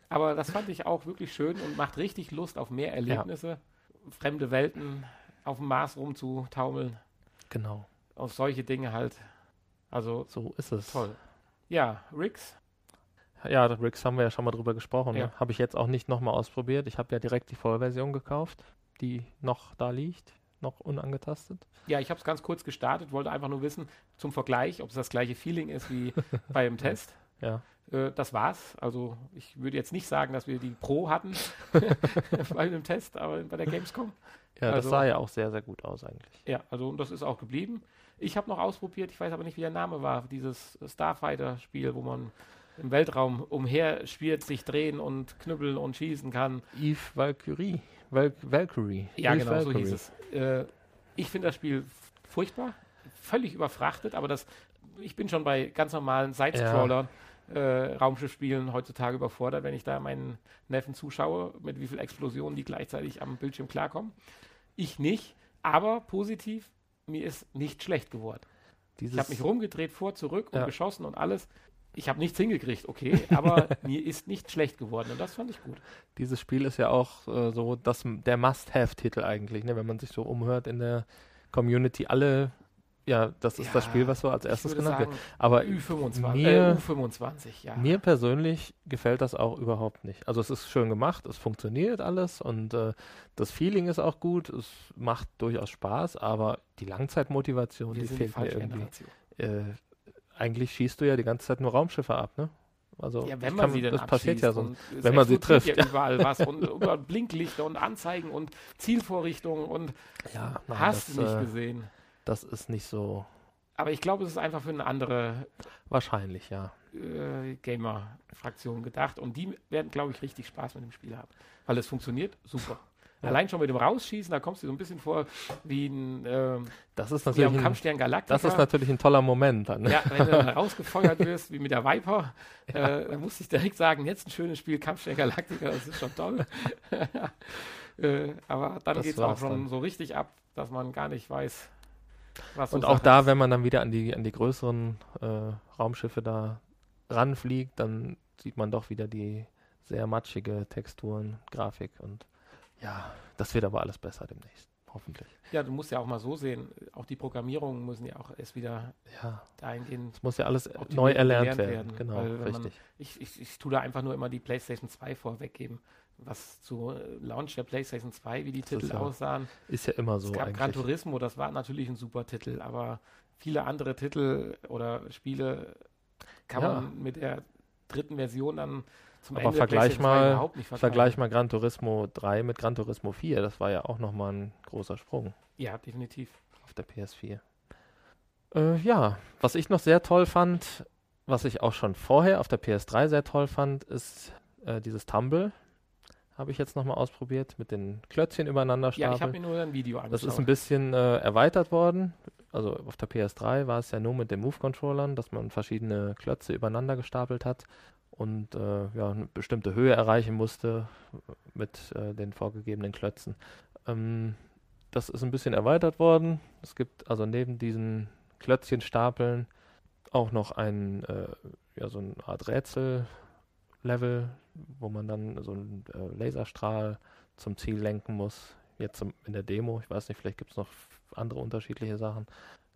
[SPEAKER 2] aber das fand ich auch wirklich schön und macht richtig Lust auf mehr Erlebnisse, fremde Welten auf dem Mars rumzutaumeln,
[SPEAKER 1] genau,
[SPEAKER 2] auf solche Dinge halt. Also
[SPEAKER 1] so ist es.
[SPEAKER 2] toll. Ja, Rix,
[SPEAKER 1] Ja, Rix haben wir ja schon mal drüber gesprochen.
[SPEAKER 2] Ja.
[SPEAKER 1] Ne? Habe ich jetzt auch nicht nochmal ausprobiert. Ich habe ja direkt die Vollversion gekauft, die noch da liegt, noch unangetastet.
[SPEAKER 2] Ja, ich habe es ganz kurz gestartet, wollte einfach nur wissen, zum Vergleich, ob es das gleiche Feeling ist wie beim Test.
[SPEAKER 1] Ja,
[SPEAKER 2] Äh, das war's. Also ich würde jetzt nicht sagen, dass wir die Pro hatten bei dem Test, aber bei der Gamescom.
[SPEAKER 1] ja
[SPEAKER 2] Also-
[SPEAKER 1] das sah ja auch sehr, sehr gut aus eigentlich.
[SPEAKER 2] Ja, also und das ist auch geblieben. Ich habe noch ausprobiert, ich weiß aber nicht, wie der Name war, dieses Starfighter-Spiel, wo man im Weltraum umherspielt, sich drehen und knüppeln und schießen kann.
[SPEAKER 1] Eve Valkyrie. Val Valkyrie.
[SPEAKER 2] Ja,
[SPEAKER 1] Eve
[SPEAKER 2] genau, so
[SPEAKER 1] Valkyrie.
[SPEAKER 2] hieß es. Äh, ich finde das Spiel furchtbar, völlig überfrachtet, aber das, ich bin schon bei ganz normalen Side-Scrollern, äh, Raumschiffspielen heutzutage überfordert, wenn ich da meinen Neffen zuschaue, mit wie viel Explosionen die gleichzeitig am Bildschirm klarkommen. Ich nicht, aber positiv, mir ist nicht schlecht geworden.
[SPEAKER 1] Dieses,
[SPEAKER 2] Ich habe mich rumgedreht, vor, zurück und
[SPEAKER 1] Ja.
[SPEAKER 2] geschossen und alles. Ich habe nichts hingekriegt, okay, aber mir ist nicht schlecht geworden und das fand ich gut.
[SPEAKER 1] dieses Spiel ist ja auch äh, so das, der Must-Have-Titel eigentlich, ne? wenn man sich so umhört in der Community. Alle, ja, das ist das
[SPEAKER 2] Ja,
[SPEAKER 1] Spiel, was so als erstes genannt wird. Aber
[SPEAKER 2] Ü25,
[SPEAKER 1] mir-
[SPEAKER 2] äh, U25, ja.
[SPEAKER 1] Mir persönlich gefällt das auch überhaupt nicht. Also es ist schön gemacht, es funktioniert alles und äh, das Feeling ist auch gut, es macht durchaus Spaß, aber die Langzeitmotivation,
[SPEAKER 2] Wir
[SPEAKER 1] die
[SPEAKER 2] sind die
[SPEAKER 1] fehlt mir irgendwie.
[SPEAKER 2] Generation.
[SPEAKER 1] Äh, eigentlich schießt du ja die ganze Zeit nur Raumschiffe ab, ne? Also
[SPEAKER 2] Ja, wenn
[SPEAKER 1] kann-
[SPEAKER 2] man sie denn
[SPEAKER 1] das passiert ja so. wenn man sie trifft.
[SPEAKER 2] Ja überall was und überall Blinklichter und Anzeigen und Zielvorrichtungen und
[SPEAKER 1] Ja, nein,
[SPEAKER 2] hast du nicht
[SPEAKER 1] äh,
[SPEAKER 2] gesehen.
[SPEAKER 1] das ist nicht so
[SPEAKER 2] Aber ich glaube, es ist einfach für eine andere
[SPEAKER 1] wahrscheinlich, ja.
[SPEAKER 2] äh, Gamer-Fraktion gedacht und die werden, glaube ich, richtig Spaß mit dem Spiel haben. Weil es funktioniert super.
[SPEAKER 1] Ja.
[SPEAKER 2] Allein schon mit dem Rausschießen, da kommst du so ein bisschen vor wie ein, ähm,
[SPEAKER 1] Das ist natürlich ein,
[SPEAKER 2] Kampfstern Galactica.
[SPEAKER 1] das ist natürlich ein toller Moment dann. Ne?
[SPEAKER 2] Ja, wenn du dann rausgefeuert wirst, wie mit der Viper, äh, dann musste ich direkt sagen, jetzt ein schönes Spiel, Kampfstern Galactica, das ist schon toll. äh, aber dann geht es auch schon
[SPEAKER 1] dann.
[SPEAKER 2] so richtig ab, dass man gar nicht weiß, was
[SPEAKER 1] Und
[SPEAKER 2] so
[SPEAKER 1] auch da,
[SPEAKER 2] ist.
[SPEAKER 1] wenn man dann wieder an die, an die größeren äh, Raumschiffe da ranfliegt, dann sieht man doch wieder die sehr matschige Texturen, Grafik und ja, das wird aber alles besser demnächst, hoffentlich.
[SPEAKER 2] Ja, du musst ja auch mal so sehen, auch die Programmierungen müssen ja auch erst wieder
[SPEAKER 1] Ja,
[SPEAKER 2] dahingehend
[SPEAKER 1] es muss ja alles neu erlernt werden.
[SPEAKER 2] werden,
[SPEAKER 1] Genau,
[SPEAKER 2] weil wenn man-
[SPEAKER 1] richtig.
[SPEAKER 2] Ich, ich, ich tue da einfach nur immer die PlayStation 2 vorweggeben, was zu äh, Launch der PlayStation 2, wie die
[SPEAKER 1] Das
[SPEAKER 2] Titel
[SPEAKER 1] ja
[SPEAKER 2] aussahen.
[SPEAKER 1] Ist ja immer so
[SPEAKER 2] es gab Gran
[SPEAKER 1] eigentlich.
[SPEAKER 2] Turismo, das war natürlich ein super Titel, aber viele andere Titel oder Spiele kann
[SPEAKER 1] Ja.
[SPEAKER 2] man mit der dritten Version dann zum
[SPEAKER 1] Aber
[SPEAKER 2] Ende
[SPEAKER 1] vergleich
[SPEAKER 2] PlayStation 2
[SPEAKER 1] mal-. Vergleich mal Gran Turismo 3 mit Gran Turismo 4, das war ja auch nochmal ein großer Sprung
[SPEAKER 2] Ja, definitiv.
[SPEAKER 1] auf der PS4. Äh, ja, was ich noch sehr toll fand, was ich auch schon vorher auf der PS3 sehr toll fand, ist äh, dieses Tumble. Habe ich jetzt nochmal ausprobiert mit den Klötzchen übereinander
[SPEAKER 2] Ja, ich habe
[SPEAKER 1] stapeln.
[SPEAKER 2] mir nur ein Video
[SPEAKER 1] das
[SPEAKER 2] angeschaut.
[SPEAKER 1] ist ein bisschen äh, erweitert worden. Also auf der PS3 war es ja nur mit den Move-Controllern, dass man verschiedene Klötze übereinander gestapelt hat und äh, ja, eine bestimmte Höhe erreichen musste mit äh, den vorgegebenen Klötzen. Ähm, das ist ein bisschen erweitert worden. Es gibt also neben diesen Klötzchenstapeln auch noch ein, äh, ja, so eine Art Rätsel-Level, wo man dann so einen äh, Laserstrahl zum Ziel lenken muss. Jetzt in der Demo, ich weiß nicht, vielleicht gibt es noch andere unterschiedliche Sachen.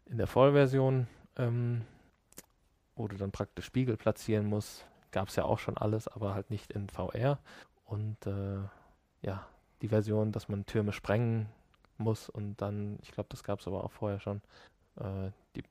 [SPEAKER 1] In der Vollversion, ähm, wo du dann praktisch Spiegel platzieren musst, gab es ja auch schon alles, aber halt nicht in VR. Und äh, ja, die Version, dass man Türme sprengen muss und dann, ich glaube, das gab es aber auch vorher schon, äh, die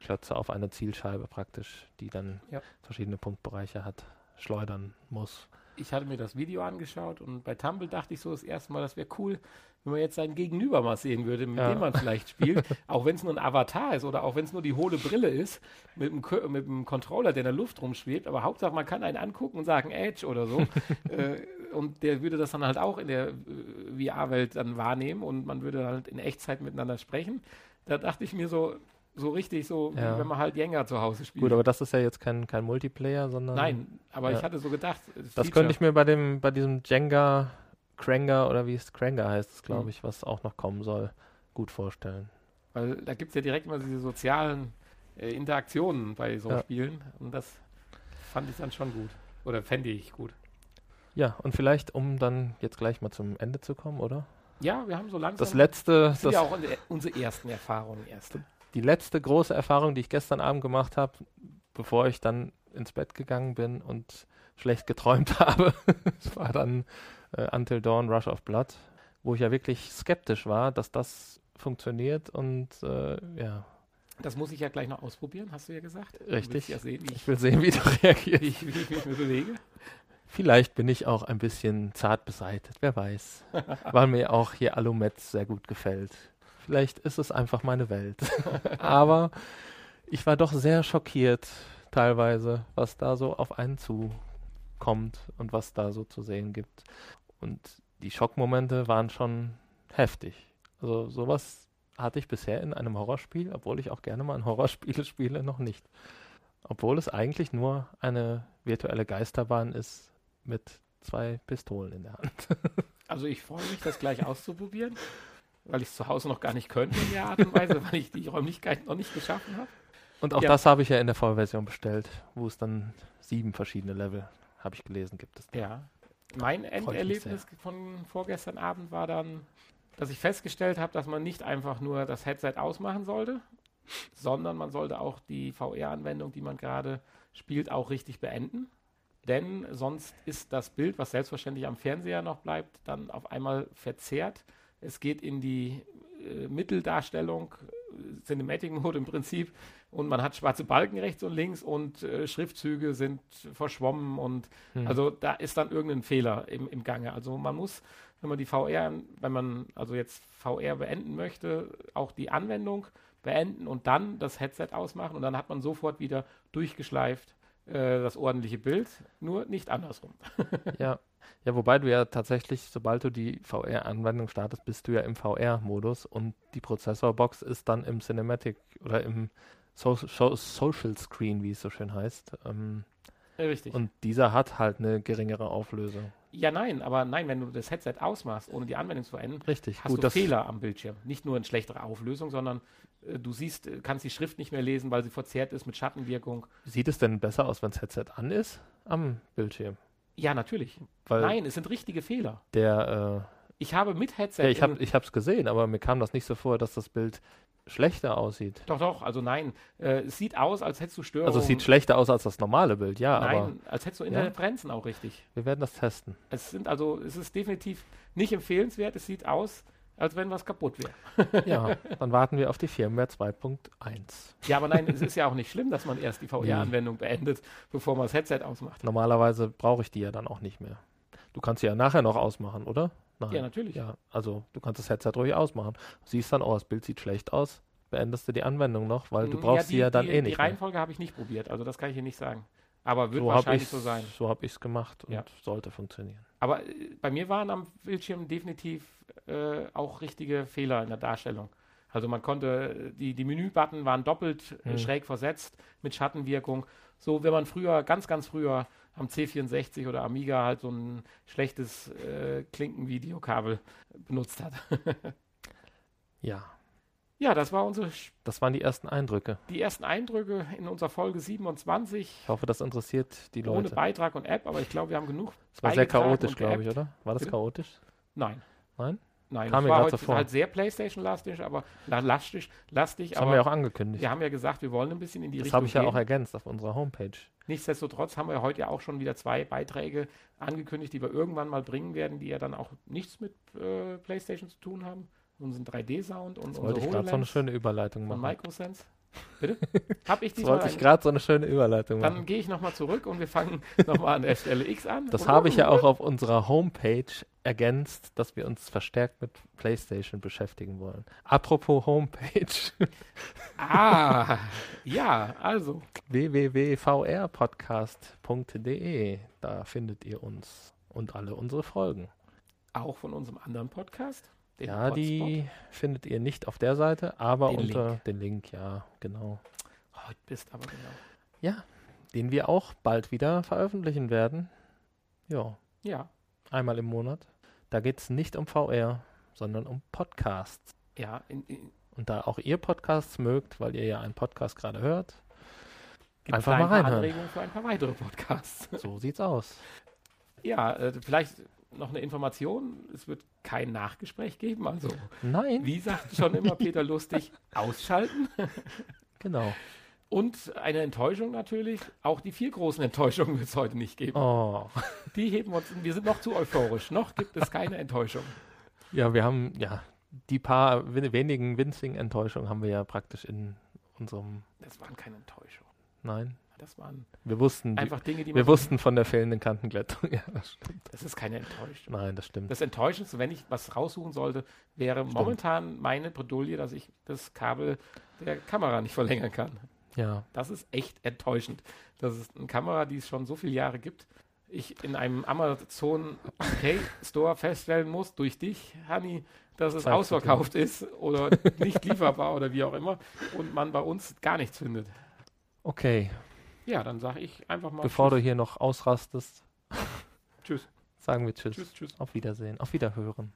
[SPEAKER 1] Klötze auf eine Zielscheibe praktisch, die dann
[SPEAKER 2] Ja.
[SPEAKER 1] verschiedene Punktbereiche hat, schleudern muss.
[SPEAKER 2] ich hatte mir das Video angeschaut und bei Tumble dachte ich so das erste Mal, das wäre cool, wenn man jetzt seinen Gegenüber mal sehen würde, mit
[SPEAKER 1] Ja.
[SPEAKER 2] dem man vielleicht spielt, auch wenn es nur ein Avatar ist oder auch wenn es nur die hohle Brille ist, mit dem, Kö- mit dem Controller, der in der Luft rumschwebt, aber Hauptsache man kann einen angucken und sagen Edge oder so äh, und der würde das dann halt auch in der äh, VR-Welt dann wahrnehmen und man würde halt in Echtzeit miteinander sprechen. Da dachte ich mir so, so richtig so, wie
[SPEAKER 1] Ja.
[SPEAKER 2] wenn man halt Jenga zu Hause spielt.
[SPEAKER 1] Gut, aber das ist ja jetzt kein, kein Multiplayer, sondern.
[SPEAKER 2] Nein, aber
[SPEAKER 1] Ja.
[SPEAKER 2] ich hatte so gedacht,
[SPEAKER 1] Das könnte ich mir bei dem, bei diesem Jenga Kranger oder wie es Kranger heißt, es glaube
[SPEAKER 2] Mhm.
[SPEAKER 1] ich, was auch noch kommen soll, gut vorstellen.
[SPEAKER 2] Weil da gibt es ja direkt immer diese sozialen äh, Interaktionen bei so
[SPEAKER 1] Ja.
[SPEAKER 2] Spielen und das fand ich dann schon gut. Oder fände ich gut.
[SPEAKER 1] Ja, und vielleicht, um dann jetzt gleich mal zum Ende zu kommen, oder?
[SPEAKER 2] Ja, wir haben so langsam.
[SPEAKER 1] Das letzte,
[SPEAKER 2] das sind
[SPEAKER 1] das,
[SPEAKER 2] ja auch unsere, ersten Erfahrungen erst.
[SPEAKER 1] die letzte große Erfahrung, die ich gestern Abend gemacht habe, bevor ich dann ins Bett gegangen bin und schlecht geträumt habe, das war dann äh, Until Dawn Rush of Blood, wo ich ja wirklich skeptisch war, dass das funktioniert und äh, ja,
[SPEAKER 2] Das muss ich ja gleich noch ausprobieren, hast du ja gesagt.
[SPEAKER 1] Richtig.
[SPEAKER 2] ja sehen, ich,
[SPEAKER 1] ich will sehen, wie du reagierst.
[SPEAKER 2] wie ich, wie ich mich bewege.
[SPEAKER 1] Vielleicht bin ich auch ein bisschen zart beseitet, wer weiß. Weil mir auch hier Alumetz sehr gut gefällt. Vielleicht ist es einfach meine Welt. Aber ich war doch sehr schockiert teilweise, was da so auf einen zukommt und was da so zu sehen gibt. Und die Schockmomente waren schon heftig. Also sowas hatte ich bisher in einem Horrorspiel, obwohl ich auch gerne mal ein Horrorspiel spiele, noch nicht. Obwohl es eigentlich nur eine virtuelle Geisterbahn ist mit zwei Pistolen in der Hand.
[SPEAKER 2] Also ich freue mich, das gleich auszuprobieren, weil ich es zu Hause noch gar nicht könnte in der Art und Weise, weil ich die Räumlichkeit noch nicht geschaffen habe.
[SPEAKER 1] Und auch
[SPEAKER 2] Ja.
[SPEAKER 1] das habe ich ja in der Vollversion bestellt, wo es dann sieben verschiedene Level, habe ich gelesen, gibt es.
[SPEAKER 2] Ja. Mein Enderlebnis von vorgestern Abend war dann, dass ich festgestellt habe, dass man nicht einfach nur das Headset ausmachen sollte, sondern man sollte auch die VR-Anwendung, die man gerade spielt, auch richtig beenden. Denn sonst ist das Bild, was selbstverständlich am Fernseher noch bleibt, dann auf einmal verzerrt. Es geht in die äh, Mitteldarstellung, Cinematic Mode im Prinzip, und man hat schwarze Balken rechts und links und äh, Schriftzüge sind verschwommen und
[SPEAKER 1] Hm.
[SPEAKER 2] also da ist dann irgendein Fehler im, im Gange. Also man muss, wenn man die VR, wenn man also jetzt VR beenden möchte, auch die Anwendung beenden und dann das Headset ausmachen und dann hat man sofort wieder durchgeschleift äh, das ordentliche Bild, nur nicht andersrum.
[SPEAKER 1] Ja. ja, wobei du ja tatsächlich, sobald du die VR-Anwendung startest, bist du ja im VR-Modus und die Prozessorbox ist dann im Cinematic oder im so so Social Screen, wie es so schön heißt. Ähm,
[SPEAKER 2] Richtig.
[SPEAKER 1] und dieser hat halt eine geringere Auflösung.
[SPEAKER 2] ja, nein, aber nein, wenn du das Headset ausmachst, ohne die Anwendung zu beenden,
[SPEAKER 1] Richtig,
[SPEAKER 2] hast
[SPEAKER 1] gut.
[SPEAKER 2] du Fehler am Bildschirm. Nicht nur eine schlechtere Auflösung, sondern äh, du siehst, äh, kannst die Schrift nicht mehr lesen, weil sie verzerrt ist mit Schattenwirkung.
[SPEAKER 1] Sieht es denn besser aus, wenn das Headset an ist am Bildschirm?
[SPEAKER 2] Ja, natürlich.
[SPEAKER 1] Weil
[SPEAKER 2] Nein, es sind richtige Fehler.
[SPEAKER 1] der,
[SPEAKER 2] Ich habe mit
[SPEAKER 1] äh,
[SPEAKER 2] Headset.
[SPEAKER 1] ja, ich habe hab's gesehen, aber mir kam das nicht so vor, dass das Bild schlechter aussieht.
[SPEAKER 2] Doch, doch, also nein. Äh, es sieht aus, als hättest du Störungen.
[SPEAKER 1] Also es sieht schlechter aus als das normale Bild, ja, aber
[SPEAKER 2] Nein, als hättest du Interferenzen auch richtig.
[SPEAKER 1] wir werden das testen.
[SPEAKER 2] Es sind also, es ist definitiv nicht empfehlenswert. Es sieht aus, als wenn was kaputt wäre.
[SPEAKER 1] Ja, dann warten wir auf die Firmware 2.1.
[SPEAKER 2] Ja, aber nein, es ist ja auch nicht schlimm, dass man erst die VR-Anwendung beendet, bevor man das Headset ausmacht.
[SPEAKER 1] Normalerweise brauche ich die ja dann auch nicht mehr. Du kannst sie ja nachher noch ausmachen, oder? Nein.
[SPEAKER 2] Ja, natürlich.
[SPEAKER 1] Ja, also du kannst das Headset ruhig ausmachen. Du siehst dann, oh, das Bild sieht schlecht aus, beendest du die Anwendung noch, weil du
[SPEAKER 2] Mm,
[SPEAKER 1] brauchst
[SPEAKER 2] die,
[SPEAKER 1] sie ja dann
[SPEAKER 2] die,
[SPEAKER 1] eh
[SPEAKER 2] Die
[SPEAKER 1] nicht mehr.
[SPEAKER 2] Reihenfolge habe ich nicht probiert, also das kann ich hier nicht sagen. Aber wird
[SPEAKER 1] So habe
[SPEAKER 2] wahrscheinlich
[SPEAKER 1] ich
[SPEAKER 2] so sein.
[SPEAKER 1] so hab ich's gemacht und
[SPEAKER 2] Ja.
[SPEAKER 1] sollte funktionieren.
[SPEAKER 2] Aber äh, bei mir waren am Bildschirm definitiv äh, auch richtige Fehler in der Darstellung. Also man konnte, die, die Menübutton waren doppelt äh,
[SPEAKER 1] Hm.
[SPEAKER 2] schräg versetzt mit Schattenwirkung. So, wenn man früher, ganz, ganz früher am C64 oder Amiga halt so ein schlechtes äh, Klinkenvideokabel benutzt hat.
[SPEAKER 1] Ja,
[SPEAKER 2] ja, das war unsere,
[SPEAKER 1] das waren die ersten Eindrücke.
[SPEAKER 2] die ersten Eindrücke in unserer Folge 27.
[SPEAKER 1] Ich hoffe, das interessiert die
[SPEAKER 2] Ohne
[SPEAKER 1] Leute.
[SPEAKER 2] Beitrag und App, aber ich glaube, wir haben genug.
[SPEAKER 1] Es war sehr chaotisch, glaube ich, oder? War das
[SPEAKER 2] Bitte?
[SPEAKER 1] chaotisch?
[SPEAKER 2] Nein.
[SPEAKER 1] Nein?
[SPEAKER 2] Nein,
[SPEAKER 1] Kam mir
[SPEAKER 2] war heute halt sehr Playstation-lastig, aber la- lastig, lastig,
[SPEAKER 1] Das haben
[SPEAKER 2] aber
[SPEAKER 1] wir ja auch angekündigt.
[SPEAKER 2] wir haben ja gesagt, wir wollen ein bisschen in die
[SPEAKER 1] das
[SPEAKER 2] Richtung
[SPEAKER 1] habe ich ja
[SPEAKER 2] gehen.
[SPEAKER 1] auch ergänzt auf unserer Homepage.
[SPEAKER 2] Nichtsdestotrotz haben wir heute ja auch schon wieder zwei Beiträge angekündigt, die wir irgendwann mal bringen werden, die ja dann auch nichts mit äh, PlayStation zu tun haben. Unseren 3D-Sound und
[SPEAKER 1] Jetzt wollte ich gerade so eine schöne Überleitung machen.
[SPEAKER 2] Microsense. Bitte? Hab ich diesmal
[SPEAKER 1] wollte ich gerade so eine schöne Überleitung machen.
[SPEAKER 2] Dann gehe ich nochmal zurück und wir fangen nochmal an der Stelle X an.
[SPEAKER 1] Das habe ich ja auch auf unserer Homepage ergänzt, dass wir uns verstärkt mit PlayStation beschäftigen wollen. Apropos Homepage,
[SPEAKER 2] Ah, ja, also.
[SPEAKER 1] www.vrpodcast.de. Da findet ihr uns und alle unsere Folgen.
[SPEAKER 2] Auch von unserem anderen Podcast. Den
[SPEAKER 1] ja,
[SPEAKER 2] Hotspot.
[SPEAKER 1] die findet ihr nicht auf der Seite, aber
[SPEAKER 2] Den
[SPEAKER 1] unter
[SPEAKER 2] Link.
[SPEAKER 1] den Link, ja, genau.
[SPEAKER 2] Oh, du bist aber genau.
[SPEAKER 1] Ja, den wir auch bald wieder veröffentlichen werden. Ja,
[SPEAKER 2] Ja,
[SPEAKER 1] einmal im Monat. Da geht es nicht um VR, sondern um Podcasts.
[SPEAKER 2] ja, in, in,
[SPEAKER 1] Und da auch ihr Podcasts mögt, weil ihr ja einen Podcast gerade hört,
[SPEAKER 2] gibt's
[SPEAKER 1] Einfach mal reinhören.
[SPEAKER 2] Anregungen für ein paar weitere Podcasts.
[SPEAKER 1] so sieht's aus.
[SPEAKER 2] Ja, äh, vielleicht noch eine Information. Es wird kein Nachgespräch geben. Also,
[SPEAKER 1] Nein,
[SPEAKER 2] wie sagt schon immer Peter Lustig, ausschalten.
[SPEAKER 1] genau.
[SPEAKER 2] Und eine Enttäuschung natürlich. Auch die vier großen Enttäuschungen wird es heute nicht geben.
[SPEAKER 1] Oh.
[SPEAKER 2] Die heben uns, wir sind noch zu euphorisch. Noch gibt es keine Enttäuschung.
[SPEAKER 1] Ja, wir haben, ja, die paar wenigen winzigen Enttäuschungen haben wir ja praktisch in unserem,
[SPEAKER 2] Das waren keine Enttäuschungen.
[SPEAKER 1] nein,
[SPEAKER 2] Das waren
[SPEAKER 1] wir wussten,
[SPEAKER 2] einfach Dinge, die
[SPEAKER 1] wir
[SPEAKER 2] man.
[SPEAKER 1] wussten von der fehlenden Kantenglättung. Ja, das stimmt.
[SPEAKER 2] Das ist keine Enttäuschung.
[SPEAKER 1] Nein, das stimmt.
[SPEAKER 2] Das Enttäuschendste, wenn ich was raussuchen sollte, wäre momentan meine Bredouille, dass ich das Kabel der Kamera nicht verlängern kann.
[SPEAKER 1] ja,
[SPEAKER 2] Das ist echt enttäuschend. Das ist eine Kamera, die es schon so viele Jahre gibt. Ich in einem Amazon UK Store feststellen muss, durch dich, Hanni, dass es ausverkauft ist oder nicht lieferbar oder wie auch immer und man bei uns gar nichts findet.
[SPEAKER 1] okay.
[SPEAKER 2] Ja, dann sage ich einfach mal
[SPEAKER 1] Bevor du
[SPEAKER 2] tschüss.
[SPEAKER 1] hier noch ausrastest,
[SPEAKER 2] tschüss.
[SPEAKER 1] sagen wir Tschüss.
[SPEAKER 2] Tschüss, tschüss.
[SPEAKER 1] Auf Wiedersehen. Auf Wiederhören.